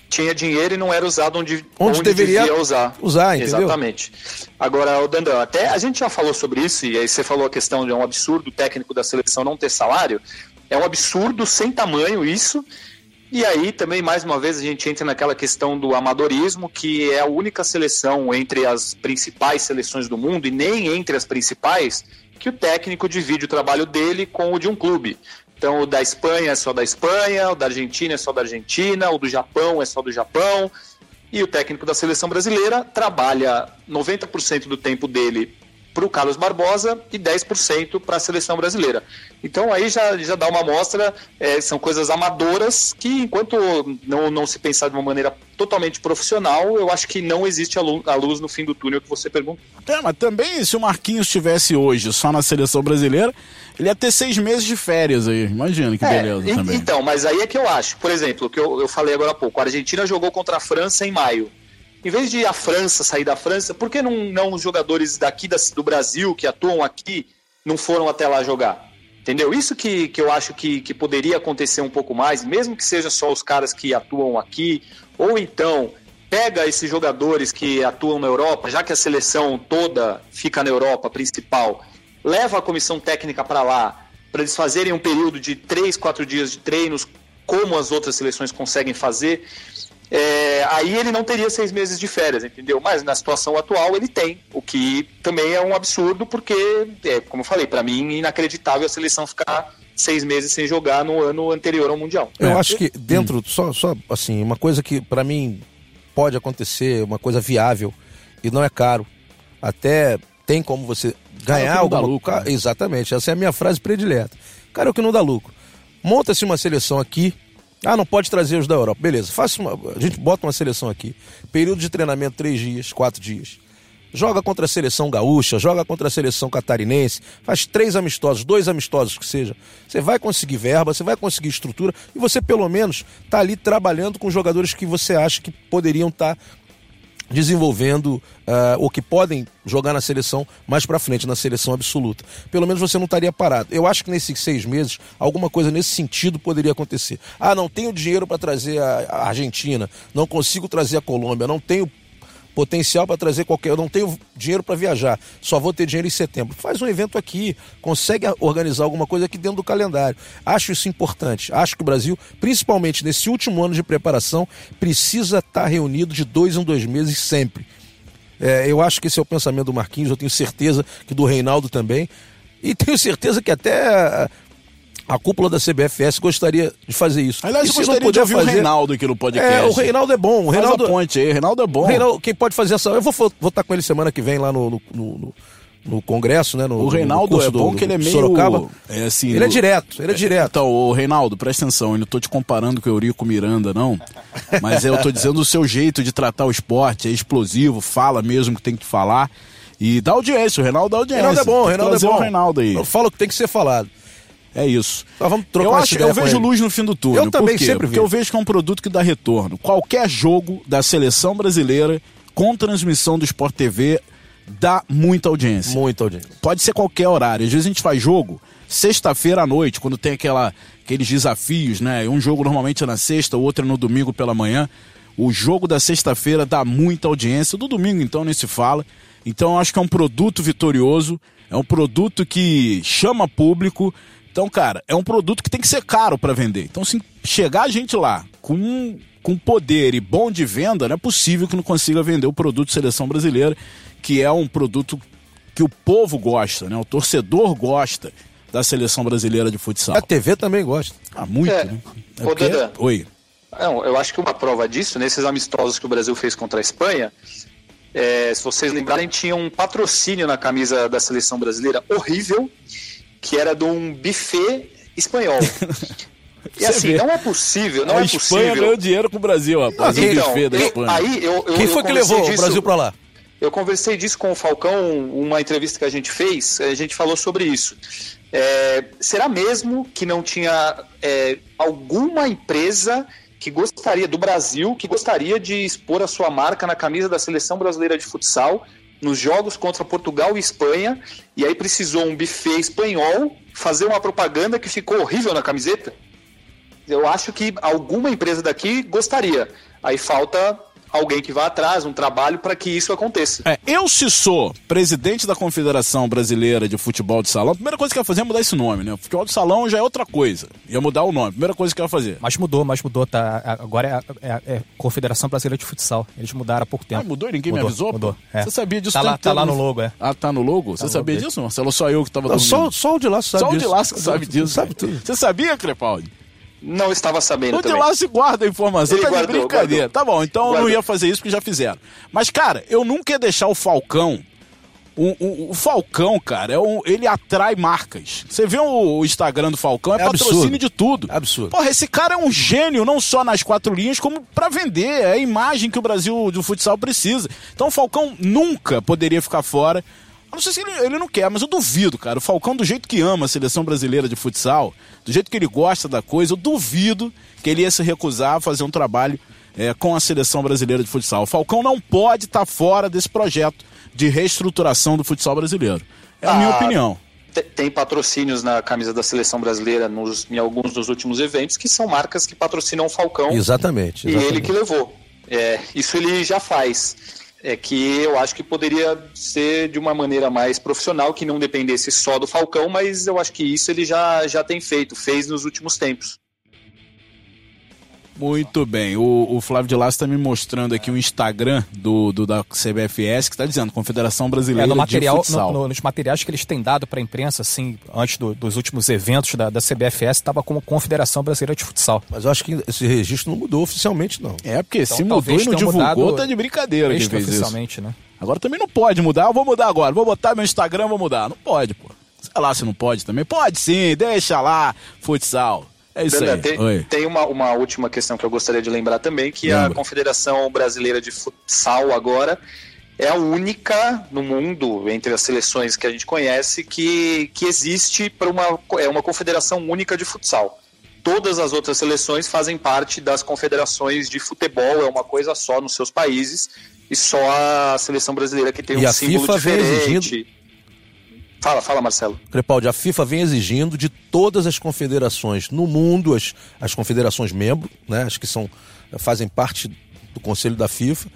Tinha dinheiro e não era usado onde, onde, onde deveria usar. Usar, entendeu? Exatamente. Agora, o Dandan, até a gente já falou sobre isso, e aí você falou a questão de um absurdo técnico da seleção não ter salário. É um absurdo sem tamanho isso. E aí também, mais uma vez, a gente entra naquela questão do amadorismo, que é a única seleção entre as principais seleções do mundo, e nem entre as principais, que o técnico divide o trabalho dele com o de um clube. Então, o da Espanha é só da Espanha, o da Argentina é só da Argentina, o do Japão é só do Japão. E o técnico da seleção brasileira trabalha 90% do tempo dele para o Carlos Barbosa e 10% para a seleção brasileira. Então aí já, já dá uma amostra, é, são coisas amadoras que, enquanto não, não se pensar de uma maneira totalmente profissional, eu acho que não existe a luz, a luz no fim do túnel que você pergunta. É, mas também se o Marquinhos estivesse hoje só na seleção brasileira, ele ia ter seis meses de férias aí. Imagina que é, beleza também. Então, mas aí é que eu acho. Por exemplo, o que eu, eu falei agora há pouco, a Argentina jogou contra a França em maio em vez de a França sair da França, por que não, não os jogadores daqui da, do Brasil que atuam aqui não foram até lá jogar? Entendeu? Isso que, que eu acho que, que poderia acontecer um pouco mais, mesmo que seja só os caras que atuam aqui, ou então pega esses jogadores que atuam na Europa, já que a seleção toda fica na Europa principal, leva a comissão técnica para lá, para eles fazerem um período de três, quatro dias de treinos, como as outras seleções conseguem fazer é, aí ele não teria seis meses de férias, entendeu? Mas na situação atual ele tem, o que também é um absurdo, porque, é, como eu falei, para mim, inacreditável a seleção ficar seis meses sem jogar no ano anterior ao Mundial. Eu é. acho que dentro, hum. só, só assim, uma coisa que para mim pode acontecer, uma coisa viável e não é caro. Até tem como você ganhar cara, alguma lucro. Né? Exatamente, essa é a minha frase predileta. Cara, é o que não dá lucro. Monta-se uma seleção aqui, ah, não pode trazer os da Europa. Beleza, faça uma, a gente bota uma seleção aqui. Período de treinamento, três dias, quatro dias. Joga contra a seleção gaúcha, joga contra a seleção catarinense, faz três amistosos, dois amistosos que seja. Você vai conseguir verba, você vai conseguir estrutura e você pelo menos está ali trabalhando com jogadores que você acha que poderiam estar tá desenvolvendo uh, ou que podem jogar na seleção mais para frente, na seleção absoluta. Pelo menos você não estaria parado. Eu acho que nesses seis meses, alguma coisa nesse sentido poderia acontecer. Ah, não tenho dinheiro para trazer a Argentina, não consigo trazer a Colômbia, não tenho potencial para trazer qualquer. Eu não tenho dinheiro para viajar, só vou ter dinheiro em setembro. Faz um evento aqui, consegue organizar alguma coisa aqui dentro do calendário. Acho isso importante. Acho que o Brasil, principalmente nesse último ano de preparação, precisa estar tá reunido de dois em dois meses sempre. É, eu acho que esse é o pensamento do Marquinhos, eu tenho certeza que do Reinaldo também. E tenho certeza que até a cúpula da CBFS gostaria de fazer isso. Aliás, eu gostaria de ouvir fazer... o Reinaldo aqui no podcast. É, o Reinaldo é bom. O Reinaldo... Faz a ponte aí, o Reinaldo é bom. Reinaldo, quem pode fazer essa... Eu vou, vou estar com ele semana que vem lá no, no, no no congresso, né? No, o Reinaldo é bom do, que ele é meio Sorocaba. É assim, ele é direto, ele é, é direto. Então, o Reinaldo, presta atenção, eu não tô te comparando com o Eurico Miranda, não. Mas eu tô dizendo o seu jeito de tratar o esporte, é explosivo, fala mesmo que tem que falar. E dá audiência, o Reinaldo dá audiência. Reinaldo é bom, o Reinaldo é bom. O Reinaldo aí. Eu falo o que tem que ser falado. É isso. Vamos trocar eu acho, eu vejo luz no fim do túnel. Eu também sempre Porque eu vejo que é um produto que dá retorno. Qualquer jogo da seleção brasileira com transmissão do Sport TV dá muita audiência. Muita audiência. Pode ser qualquer horário. Às vezes a gente faz jogo sexta-feira à noite, quando tem aquela, aqueles desafios, né? Um jogo normalmente é na sexta, o outro é no domingo pela manhã. O jogo da sexta-feira dá muita audiência, do domingo então nem se fala. Então eu acho que é um produto vitorioso, é um produto que chama público. Então, cara, é um produto que tem que ser caro para vender. Então, se chegar a gente lá com, com poder e bom de venda, não é possível que não consiga vender o produto Seleção Brasileira, que é um produto que o povo gosta, né? O torcedor gosta da Seleção Brasileira de Futsal. A TV também gosta. Ah, muito, É. né? É Ô, porque-. Oi. Não, eu acho que uma prova disso, nesses amistosos que o Brasil fez contra a Espanha, é, se vocês lembrarem, tinha um patrocínio na camisa da seleção brasileira horrível, que era de um buffet espanhol. E Você assim, vê. não é possível, não a é Espanha possível. ganhou dinheiro com o Brasil, rapaz. o Então, buffet da eu- Espanha. aí eu, eu, Quem foi que levou o disso- Brasil pra lá? Eu conversei disso com o Falcão, uma entrevista que a gente fez, a gente falou sobre isso. É, será mesmo que não tinha é, alguma empresa que gostaria, do Brasil, que gostaria de expor a sua marca na camisa da seleção brasileira de futsal nos jogos contra Portugal e Espanha, e aí precisou um buffet espanhol fazer uma propaganda que ficou horrível na camiseta? Eu acho que alguma empresa daqui gostaria. Aí falta alguém que vá atrás, um trabalho para que isso aconteça. É, eu, se sou presidente da Confederação Brasileira de Futebol de Salão, a primeira coisa que eu ia fazer é mudar esse nome, né? Futebol de Salão já é outra coisa. Ia mudar o nome. Primeira coisa que eu ia fazer. Mas mudou, mas mudou, tá? Agora é, a- é, é Confederação Brasileira de Futsal. Eles mudaram há pouco tempo. Ah, mudou e ninguém Mudou, me avisou? Mudou. é. Você sabia disso? Tá lá, tá lá no logo, é. Ah, tá no logo? Você no sabia logo disso, Marcelo? Só eu que tava Não, só, só o de lá sabe Só o de disso. lá sabe disso. Sabe tudo. Você sabia, Crepaldi? Não estava sabendo O de também. lá se guarda a informação, Ele tá de guardou, brincadeira. guardou. Tá bom, então eu não Guardou. ia fazer isso porque já fizeram. Mas, cara, eu nunca ia deixar o Falcão. O, o- o Falcão, cara, é um- ele atrai marcas. Você vê o, o Instagram do Falcão, é, É patrocínio absurdo. de tudo. Absurdo. Porra, esse cara é um gênio, não só nas quatro linhas, como pra vender. É a imagem que o Brasil do futsal precisa. Então o Falcão nunca poderia ficar fora. Eu não sei se ele, ele não quer, mas eu duvido, cara. O Falcão, do jeito que ama a seleção brasileira de futsal, do jeito que ele gosta da coisa, eu duvido que ele ia se recusar a fazer um trabalho é, com a seleção brasileira de futsal. O Falcão não pode estar fora desse projeto de reestruturação do futsal brasileiro. É a minha Ah, opinião. Te- Tem patrocínios na camisa da seleção brasileira nos, em alguns dos últimos eventos que são marcas que patrocinam o Falcão Exatamente. e exatamente. ele que levou. É, isso ele já faz. É que eu acho que poderia ser de uma maneira mais profissional, que não dependesse só do Falcão, mas eu acho que isso ele já, já tem feito, fez nos últimos tempos. Muito bem. O, o Flávio de Lasso está me mostrando aqui o Instagram do, do- da CBFS, que está dizendo Confederação Brasileira É, no material, de Futsal. no- no- nos materiais que eles têm dado para a imprensa, assim, antes do- dos últimos eventos da, da CBFS, estava como Confederação Brasileira de Futsal. Mas eu acho que esse registro não mudou oficialmente, não. É, porque Então, se mudou e não divulgou, tá de brincadeira quem fez isso. Oficialmente, né? Agora também não pode mudar, eu vou mudar agora. Vou botar meu Instagram, vou mudar. Não pode, pô. Sei lá se não pode também. Pode sim, deixa lá, futsal. É isso Dandé, aí. tem, Oi. tem uma, uma última questão que eu gostaria de lembrar também, que a Lembra. Confederação Brasileira de Futsal agora é a única no mundo, entre as seleções que a gente conhece, que, que existe para uma, é uma confederação única de futsal. Todas as outras seleções fazem parte das confederações de futebol, é uma coisa só nos seus países, e só a seleção brasileira que tem E um a símbolo FIFA vem diferente. exigindo- Fala, fala, Marcelo. Crepaldi, a FIFA vem exigindo de todas as confederações no mundo, as, as confederações membro, né, as que são, fazem parte do Conselho da FIFA,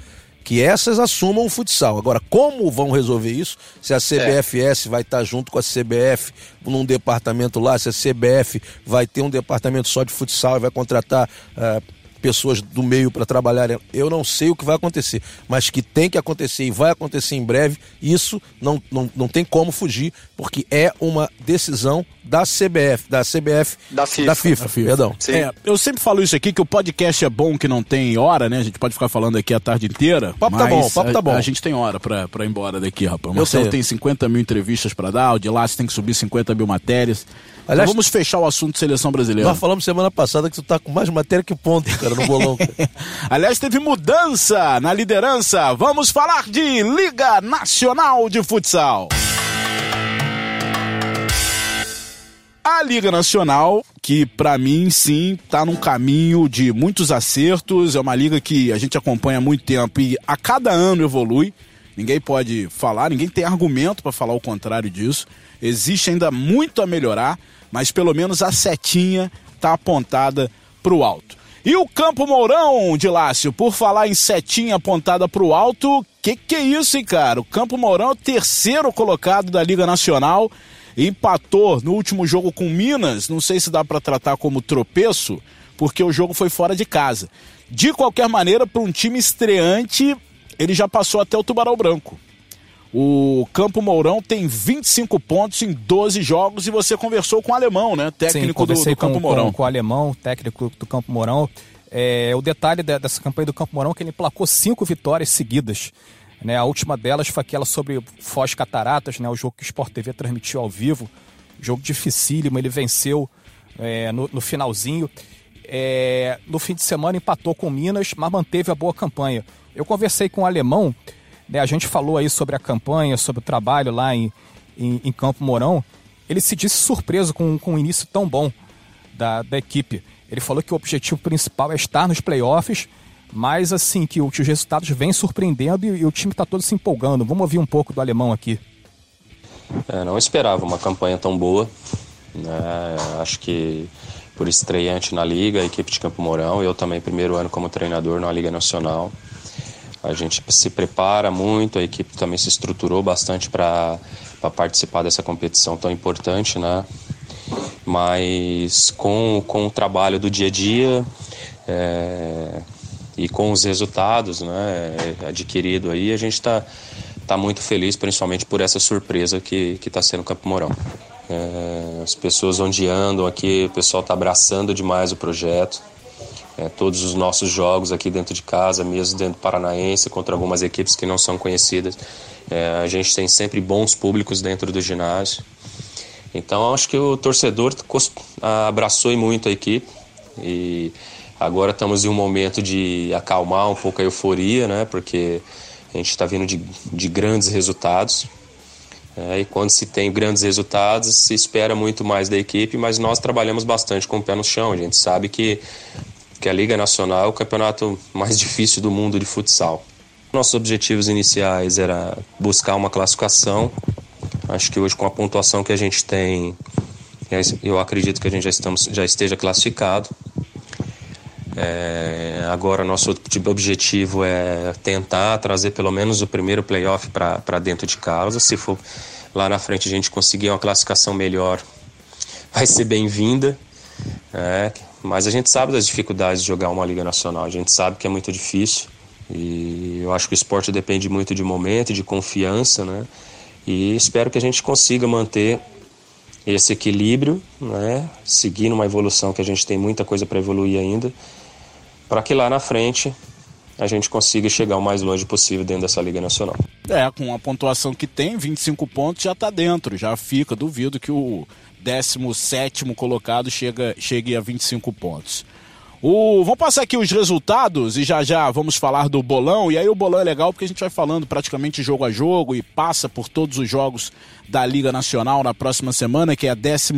que essas assumam o futsal. Agora, como vão resolver isso? Se a CBFS vai estar junto com a CBF num departamento lá, se a CBF vai ter um departamento só de futsal e vai contratar ah, pessoas do meio para trabalhar. Eu não sei o que vai acontecer, mas que tem que acontecer e vai acontecer em breve, isso não, não, não tem como fugir, porque é uma decisão da CBF, da CBF, Da FIFA. da FIFA, Da FIFA. perdão. É, eu sempre falo isso aqui, que o podcast é bom que não tem hora, né? A gente pode ficar falando aqui a tarde inteira. O papo tá bom, o papo a- tá bom. A, gente tem hora pra, pra ir embora daqui, rapaz. O Eu Marcelo tem 50 mil entrevistas pra dar, o de lá você tem que subir 50 mil matérias. Então Aliás- vamos fechar o assunto de seleção brasileira. Nós falamos semana passada que tu tá com mais matéria que ponto, cara, no bolão. Aliás, teve mudança na liderança. Vamos falar de Liga Nacional de Futsal. A Liga Nacional, que pra mim sim tá num caminho de muitos acertos, é uma liga que a gente acompanha há muito tempo e a cada ano evolui. Ninguém pode falar, ninguém tem argumento para falar o contrário disso. Existe ainda muito a melhorar, mas pelo menos a setinha tá apontada pro alto. E o Campo Mourão, de Lácio, por falar em setinha apontada para o alto, que que é isso, hein, cara? O Campo Mourão é o terceiro colocado da Liga Nacional, empatou no último jogo com Minas, não sei se dá para tratar como tropeço, porque o jogo foi fora de casa. De qualquer maneira, para um time estreante, ele já passou até o Tubarão Branco. O Campo Mourão tem 25 pontos em 12 jogos e você conversou com o alemão, né? Técnico Sim, do, do, Campo com, Mourão. Com, com o alemão, técnico do Campo Mourão. É, o detalhe dessa campanha do Campo Mourão é que ele placou cinco vitórias seguidas. Né? A última delas foi aquela sobre Foz Cataratas, né? o jogo que o Sport TV transmitiu ao vivo. Jogo dificílimo, ele venceu é, no, no, finalzinho. É, no fim de semana empatou com Minas, mas manteve a boa campanha. Eu conversei com o alemão né, a gente falou aí sobre a campanha, sobre o trabalho lá em, em, em Campo Mourão. Ele se disse surpreso com, com o início tão bom da, da equipe. Ele falou que o objetivo principal é estar nos playoffs, mas assim, que, que os resultados vêm surpreendendo e, e o time está todo se empolgando. Vamos ouvir um pouco do alemão aqui. É, não esperava uma campanha tão boa. Né? Acho que por estreante na Liga, a equipe de Campo Mourão, eu também primeiro ano como treinador na Liga Nacional. A gente se prepara muito, a equipe também se estruturou bastante para participar dessa competição tão importante, né? Mas com, com o trabalho do dia a dia é, e com os resultados né, adquirido aí, a gente está tá muito feliz, principalmente por essa surpresa que está sendo Campo Mourão. É, as pessoas onde andam aqui, o pessoal está abraçando demais o projeto é, todos os nossos jogos aqui dentro de casa, mesmo dentro do Paranaense, contra algumas equipes que não são conhecidas. É, a gente tem sempre bons públicos dentro do ginásio. Então acho que o torcedor abraçou muito a equipe e agora estamos em um momento de acalmar um pouco a euforia, né? Porque a gente está vindo de, de grandes resultados. É, e quando se tem grandes resultados, se espera muito mais da equipe, mas nós trabalhamos bastante com o pé no chão. A gente sabe que que a Liga Nacional é o campeonato mais difícil do mundo de futsal. Nossos objetivos iniciais era buscar uma classificação. Acho que hoje com a pontuação que a gente tem, eu acredito que a gente já, estamos, já esteja classificado. É, agora nosso objetivo é tentar trazer pelo menos o primeiro playoff para dentro de casa. Se for lá na frente a gente conseguir uma classificação melhor, vai ser bem-vinda. É, mas a gente sabe das dificuldades de jogar uma Liga Nacional, a gente sabe que é muito difícil. E eu acho que o esporte depende muito de momento, de confiança, né? E espero que a gente consiga manter esse equilíbrio, né? Seguindo uma evolução que a gente tem muita coisa para evoluir ainda, para que lá na frente a gente consiga chegar o mais longe possível dentro dessa Liga Nacional. É, com a pontuação que tem, 25 pontos já está dentro, já fica. Duvido que o 17 colocado chega, chegue a 25 pontos. O, vamos passar aqui os resultados e já já vamos falar do bolão. E aí o bolão é legal porque a gente vai falando praticamente jogo a jogo e passa por todos os jogos da Liga Nacional na próxima semana, que é a 13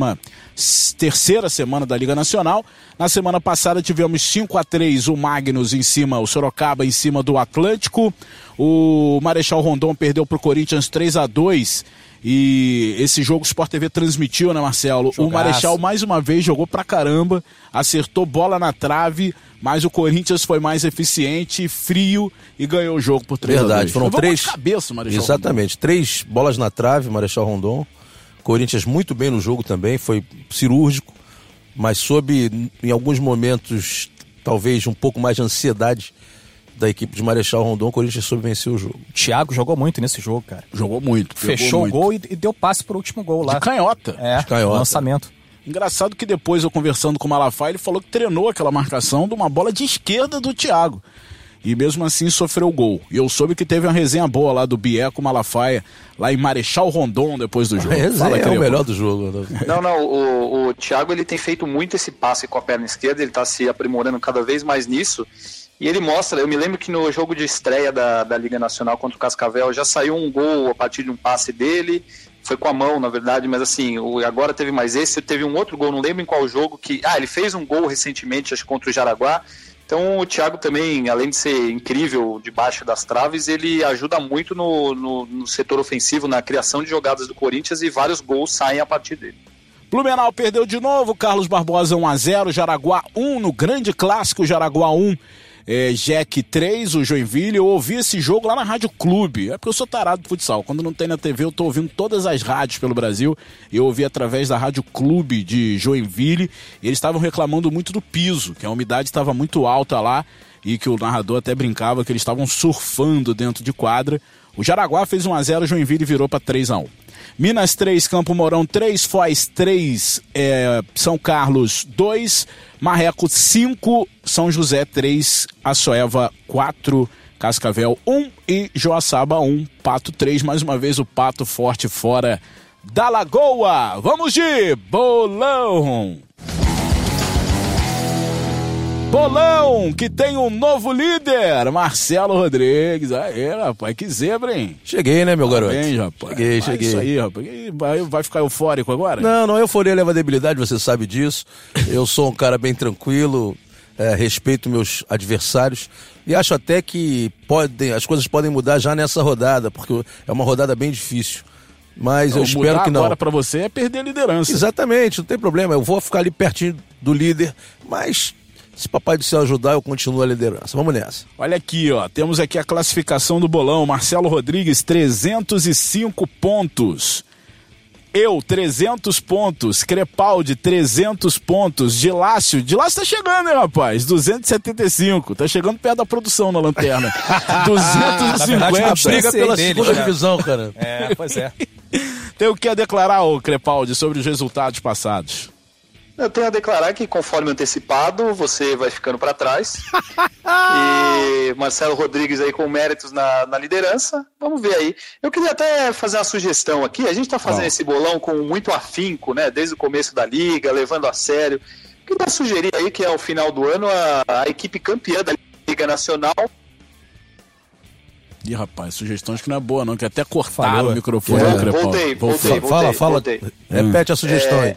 terceira semana da Liga Nacional. Na semana passada tivemos 5 a 3 o Magnus em cima, o Sorocaba em cima do Atlântico. O Marechal Rondon perdeu para o Corinthians 3 a 2 e esse jogo o Sport TV transmitiu, né, Marcelo? Jogaço. O Marechal mais uma vez jogou pra caramba, acertou bola na trave, mas o Corinthians foi mais eficiente, frio e ganhou o jogo por três Verdade, foram três. cabeça, Marechal Exatamente, Rondon. três bolas na trave, Marechal Rondon. Corinthians muito bem no jogo também, foi cirúrgico, mas soube em alguns momentos talvez um pouco mais de ansiedade da equipe de Marechal Rondon, o Corinthians soube vencer o jogo. Thiago jogou muito nesse jogo, cara. Jogou muito. Fechou jogou o gol e, e, deu passe pro último gol lá. De canhota. É, de canhota. lançamento. Engraçado que depois eu conversando com o Malafaia, ele falou que treinou aquela marcação de uma bola de esquerda do Thiago. E mesmo assim sofreu gol. E eu soube que teve uma resenha boa lá do Bié com o Malafaia, lá em Marechal Rondon, depois do jogo. É, Fala, é o melhor do jogo. Não, não, o, o Thiago ele tem feito muito esse passe com a perna esquerda, ele está se aprimorando cada vez mais nisso. E ele mostra, eu me lembro que no jogo de estreia da, da Liga Nacional contra o Cascavel já saiu um gol a partir de um passe dele, foi com a mão, na verdade, mas assim, o, agora teve mais esse, teve um outro gol, não lembro em qual jogo, que. Ah, ele fez um gol recentemente, acho contra o Jaraguá. Então o Thiago também, além de ser incrível debaixo das traves, ele ajuda muito no, no, no setor ofensivo, na criação de jogadas do Corinthians e vários gols saem a partir dele. Blumenau perdeu de novo, Carlos Barbosa 1 a 0 Jaraguá 1 no grande clássico Jaraguá 1. É, Jack 3, o Joinville, eu ouvi esse jogo lá na Rádio Clube. É porque eu sou tarado de futsal. Quando não tem na TV, eu tô ouvindo todas as rádios pelo Brasil. Eu ouvi através da Rádio Clube de Joinville. Eles estavam reclamando muito do piso, que a umidade estava muito alta lá e que o narrador até brincava que eles estavam surfando dentro de quadra. O Jaraguá fez 1 a 0 Joinville virou para 3 a 1 Minas 3, Campo Mourão 3, Foz 3, é, São Carlos 2, Marreco 5, São José 3, Açoeva 4, Cascavel 1 e Joaçaba 1, Pato 3. Mais uma vez o Pato forte fora da Lagoa. Vamos de bolão! Bolão, que tem um novo líder, Marcelo Rodrigues. Aê, rapaz, que zebra, hein? Cheguei, né, meu garoto? Bem, rapaz. Cheguei, cheguei. Isso aí, rapaz. Vai, vai ficar eufórico agora? Não, não, euforia leva debilidade, você sabe disso. Eu sou um cara bem tranquilo, é, respeito meus adversários e acho até que podem, as coisas podem mudar já nessa rodada, porque é uma rodada bem difícil. Mas Não, eu espero que não. agora para você é perder a liderança. Exatamente, não tem problema. Eu vou ficar ali pertinho do líder, mas se Papai do Céu ajudar, eu continuo a liderança. Vamos nessa. Olha aqui, ó. Temos aqui a classificação do bolão. Marcelo Rodrigues, 305 pontos. Eu, 300 pontos. Crepaldi, 300 pontos. Gilácio, Gilácio tá chegando, hein, rapaz? 275. Tá chegando perto da produção na lanterna. 250. Na verdade, Briga pela deles, segunda né? divisão, cara. É, pois é. Tem o que a declarar, ô Crepaldi, sobre os resultados passados? Eu tenho a declarar que, conforme antecipado, você vai ficando para trás. e Marcelo Rodrigues aí com méritos na, na liderança. Vamos ver aí. Eu queria até fazer uma sugestão aqui. A gente está fazendo Ó. esse bolão com muito afinco, né? Desde o começo da liga, levando a sério. Queria sugerir aí que ao final do ano a, a equipe campeã da Liga Nacional Ih, rapaz, sugestões que não é boa, não, que até cortaram Falhou. o microfone É. do Crepaldi. Voltei, voltei, voltei. fala, fala. voltei. Repete a sugestão aí.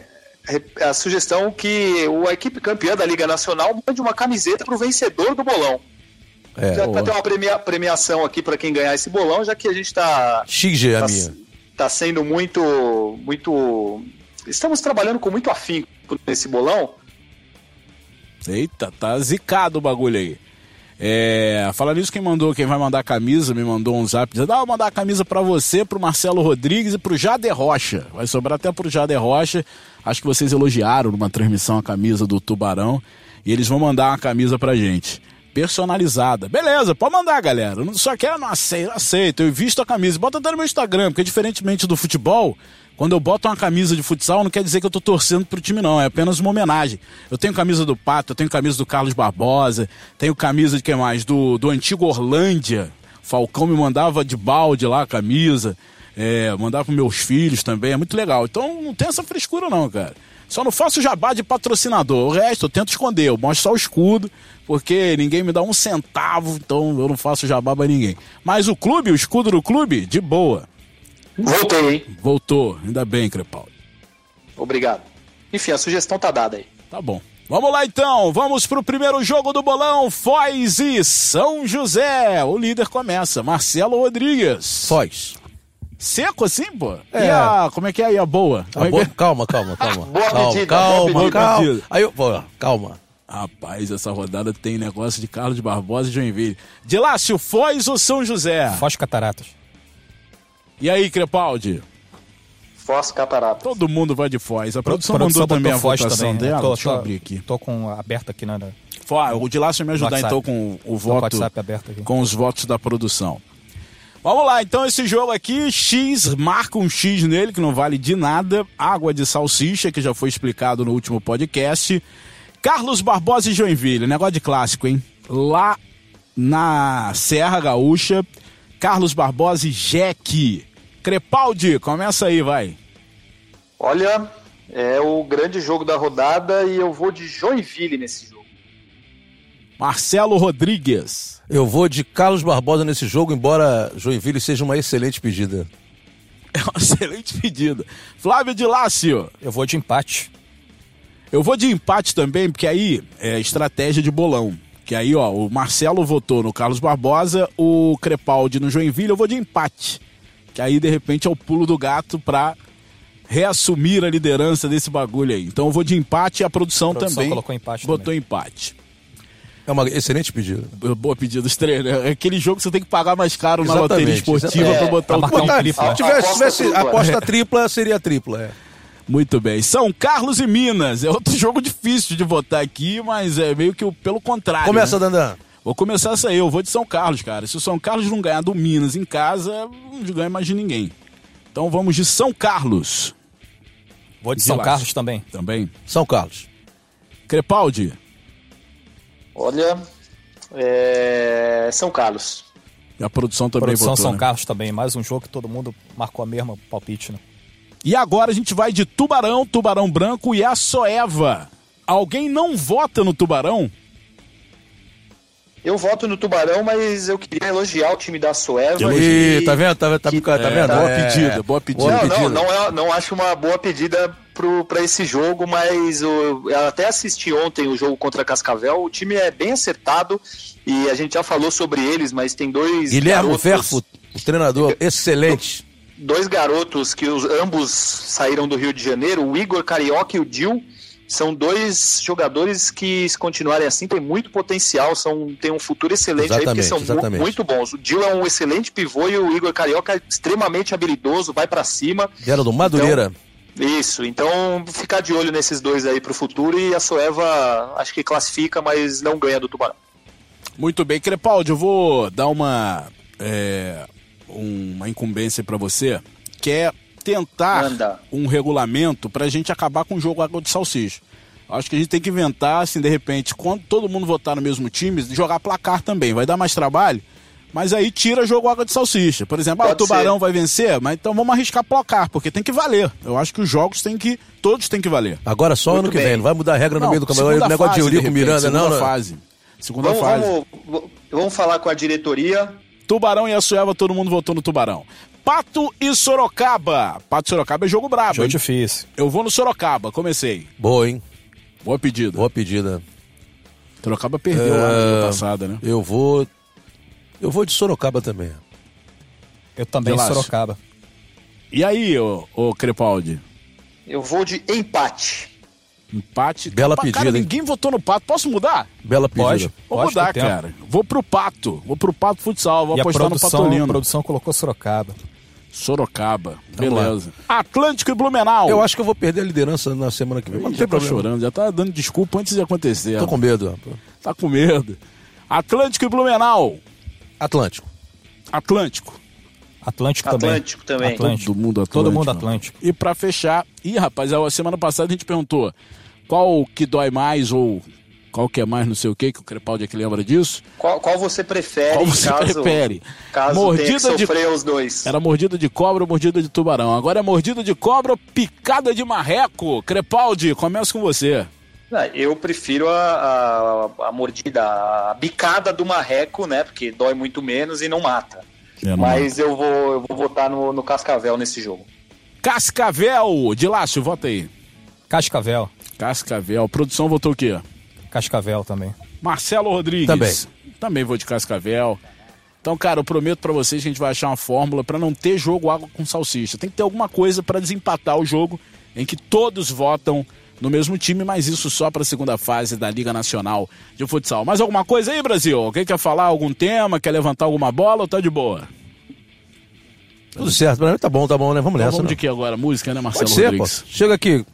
A sugestão que o- a equipe campeã da Liga Nacional mande uma camiseta para o vencedor do bolão. É, já boa. para ter uma premia- premiação aqui para quem ganhar esse bolão, já que a gente está XG a tá, minha. tá sendo muito muito estamos trabalhando com muito afinco nesse bolão. Eita, tá zicado o bagulho aí. É, falando nisso, quem mandou, quem vai mandar a camisa, me mandou um zap dizendo: Ah, vou mandar a camisa pra você, pro Marcelo Rodrigues e pro Jader Rocha. Vai sobrar até pro Jader Rocha. Acho que vocês elogiaram numa transmissão a camisa do Tubarão. E eles vão mandar uma camisa pra gente. Personalizada. Beleza, pode mandar, galera. Só que eu não aceito, aceito. Eu visto a camisa. Bota até no meu Instagram, porque diferentemente do futebol, quando eu boto uma camisa de futsal, não quer dizer que eu tô torcendo pro time, não. É apenas uma homenagem. Eu tenho camisa do Pato, eu tenho camisa do Carlos Barbosa, tenho camisa de quem mais? Do, do antigo Orlândia. Falcão me mandava de balde lá a camisa. É, mandava pros meus filhos também. É muito legal. Então não tem essa frescura, não, cara. Só não faço jabá de patrocinador. O resto eu tento esconder. Eu mostro só o escudo, porque ninguém me dá um centavo, então eu não faço jabá pra ninguém. Mas o clube, o escudo do clube, de boa. Voltei, hein? Voltou. Ainda bem, Crepaldi. Obrigado. Enfim, a sugestão tá dada aí. Tá bom. Vamos lá então, vamos pro primeiro jogo do bolão, Foz e São José. O líder começa, Marcelo Rodrigues. Foz. Seco assim, pô? É. E a, como é que é aí a boa? Ah, boa- calma, calma, calma. Boa calma, calma, boa calma. Aí, eu- pô, calma. Rapaz, essa rodada tem negócio de Carlos Barbosa e Joinville. De Lácio, Foz ou São José? Foz Cataratas. E aí, Crepaldi? Foz Catarata. Todo mundo vai de Foz. A produção, Produção mandou também a Foz votação também, né? dela. Tô, Deixa eu tô- abrir aqui. Tô com aberto aqui na, no Fó, o de Lácio me ajudar então com o voto. WhatsApp aberto aqui. com os votos da produção. Vamos lá, então esse jogo aqui, X, marca um X nele, que não vale de nada. Água de salsicha, que já foi explicado no último podcast. Carlos Barbosa e Joinville, negócio de clássico, hein? Lá na Serra Gaúcha, Carlos Barbosa e Jeque. Crepaldi, começa aí, vai. Olha, é o grande jogo da rodada e eu vou de Joinville nesse jogo. Marcelo Rodrigues. Eu vou de Carlos Barbosa nesse jogo, embora Joinville seja uma excelente pedida. É uma excelente pedida. Flávio de Lácio. Eu vou de empate. Eu vou de empate também, porque aí é estratégia de bolão. Que aí, ó, o Marcelo votou no Carlos Barbosa, o Crepaldi no Joinville, eu vou de empate. Que aí, de repente, é o pulo do gato pra reassumir a liderança desse bagulho aí. Então eu vou de empate e a produção, A produção também colocou empate botou também. empate. É uma excelente pedida. Boa pedida dos treinos. É aquele jogo que você tem que pagar mais caro na loteria esportiva exatamente. pra botar Pra o marcar um triplo, né? Se tivesse, Aposta tivesse tripla. aposta tripla, seria tripla. É. Muito bem. São Carlos e Minas. É outro jogo difícil de votar aqui, mas é meio que pelo contrário. Começa, né? Dandan. Vou começar essa aí. Eu vou de São Carlos, cara. Se o São Carlos não ganhar do Minas em casa, não ganha mais de ninguém. Então vamos de São Carlos Vou de São. Carlos também. também. São Carlos. Crepaldi. Olha, é, São Carlos. E a produção também Produção votou, São né? Carlos também. Mais um jogo que todo mundo marcou a mesma palpite, né? E agora a gente vai de Tubarão, Tubarão Branco e a Soeva. Alguém não vota no Tubarão? Eu voto no Tubarão, mas eu queria elogiar o time da Sueva. Ih, e- tá vendo? Tá, tá, que- tá É, vendo? boa É. pedida, boa pedida. Não, pedida. não, não, é, não acho uma boa pedida para esse jogo, mas o, eu até assisti ontem o jogo contra Cascavel. O time é bem acertado e a gente já falou sobre eles, mas tem dois Guilherme garotos, Verfo, o treinador, excelente. dois garotos que os, ambos saíram do Rio de Janeiro, o Igor Carioca e o Dil. São dois jogadores que, se continuarem assim, tem muito potencial, são, tem um futuro excelente aí, porque Exatamente, são exatamente. muito bons. O Dil é um excelente pivô e o Igor Carioca é extremamente habilidoso, vai para cima. Era do Madureira. Isso, então ficar de olho nesses dois aí pro futuro e a Soeva acho que classifica, mas não ganha do Tubarão. Muito bem, Crepaldi, eu vou dar uma, é, uma incumbência pra você, que é tentar Manda. um regulamento pra gente acabar com o jogo água de salsicha. Acho que a gente tem que inventar, assim, de repente, quando todo mundo votar no mesmo time, jogar placar também. Vai dar mais trabalho, mas aí tira jogo água de salsicha. Por exemplo, ah, o Tubarão ser. vai vencer, mas então vamos arriscar placar, porque tem que valer. Eu acho que os jogos têm que. Todos têm que valer. Agora só Muito ano que bem. vem, não vai mudar a regra no meio do campeonato. segunda O negócio de Eurico repente, Miranda, segunda não. não. fase. Segunda Vamos, fase. vamos, vamos falar com a diretoria. Tubarão e a Sueva, todo mundo votou no Tubarão. Pato e Sorocaba. Pato e Sorocaba é jogo brabo. Jogo hein? difícil. Eu vou no Sorocaba, comecei. Boa, hein? Boa pedida. Boa pedida. Sorocaba perdeu lá na É, ano passada, né? Eu vou. Eu vou de Sorocaba também. Eu também, Delácio. Sorocaba. E aí, ô, ô Crepaldi? Eu vou de empate. Empate. Bela Pá, pedida, Cara, ninguém votou no Pato. Posso mudar? Bela pedida. Pode. Vou Pode, mudar, tempo. cara. Vou pro Pato. Vou pro Pato Futsal. Vou E a apostar no produção, a Patolino. produção colocou Sorocaba. Sorocaba. Vamos lá. Beleza. Atlântico e Blumenau. Eu acho que eu vou perder a liderança na semana que vem. Mas já tem tá problema. chorando, já tá dando desculpa antes de acontecer. Tô com medo. rapaz. Tá com medo. Atlântico e Blumenau. Atlântico. Atlântico. Atlântico, também. Atlântico também. Atlântico. Todo mundo Atlântico. Todo mundo Atlântico. E pra fechar, ih, rapaz, a semana passada a gente perguntou qual que dói mais ou qual que é mais não sei o que, que o Crepaldi aqui lembra disso. Qual, qual você prefere, Qual você caso, prefere? caso Mordida tenha que de- sofrer os dois? Era mordida de cobra ou mordida de tubarão? Agora é mordida de cobra ou picada de marreco? Crepaldi, começa com você. Eu prefiro a, a, a mordida, a bicada do marreco, né? Porque dói muito menos e não mata. É, não Mas eu vou, eu vou votar no, no Cascavel nesse jogo. Cascavel, de Lácio, vota aí. Cascavel. Cascavel, produção votou o quê? Cascavel também. Marcelo Rodrigues. Também. Também vou de Cascavel. Então, cara, eu prometo pra vocês que a gente vai achar uma fórmula pra não ter jogo água com salsicha. Tem que ter alguma coisa pra desempatar o jogo em que todos votam no mesmo time, mas isso só pra segunda fase da Liga Nacional de Futsal. Mais alguma coisa aí, Brasil? Alguém quer falar algum tema? Quer levantar alguma bola ou tá de boa? Tudo certo. Pra mim tá bom, tá bom, né? Vamos Então nessa. vamos né? de que agora? Música, né, Marcelo Pode ser? Chega aqui.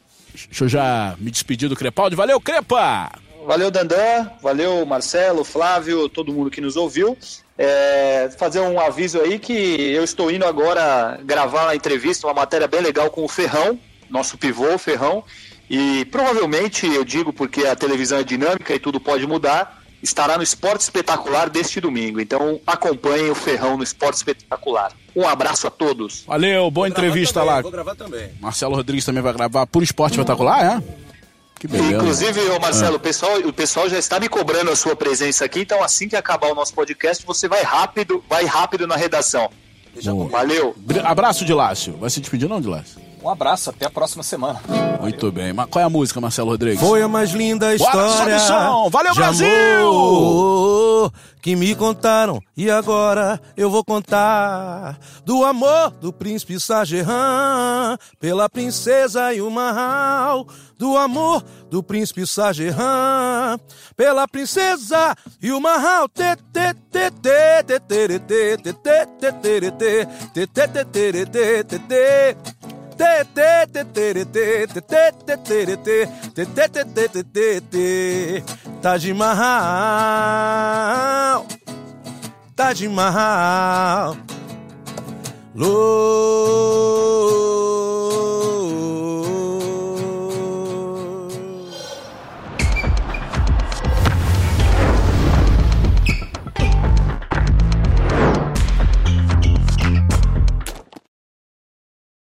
Deixa eu já me despedir do Crepaldi. Valeu, Crepa! Valeu, Dandan. Valeu, Marcelo, Flávio, todo mundo que nos ouviu. É, fazer um aviso aí que eu estou indo agora gravar a entrevista, uma matéria bem legal com o Ferrão, nosso pivô, o Ferrão. E provavelmente, eu digo porque a televisão é dinâmica e tudo pode mudar, estará no Esporte Espetacular deste domingo. Então acompanhem o Ferrão no Esporte Espetacular. Um abraço a todos. Valeu, boa entrevista lá. Vou gravar também. Marcelo Rodrigues também vai gravar por esporte espetacular, é? Que beleza. Inclusive, ô Ah. Marcelo, o, pessoal, o pessoal já está me cobrando a sua presença aqui, então assim que acabar o nosso podcast, você vai rápido, vai rápido na redação. Valeu. Br- Abraço de Lácio. Vai se despedir não, de Lácio? Um abraço, até a próxima semana. Muito bem. Mas qual é a música, Marcelo Rodrigues? Foi a mais linda Bora, história. sobe o som. Valeu, Brasil! amor que me contaram e agora eu vou contar do amor do príncipe Sajerran pela princesa e o Mahal, do amor do príncipe Sajerran pela princesa e o Mahal. Taj Mahal, Taj Mahal, Lord.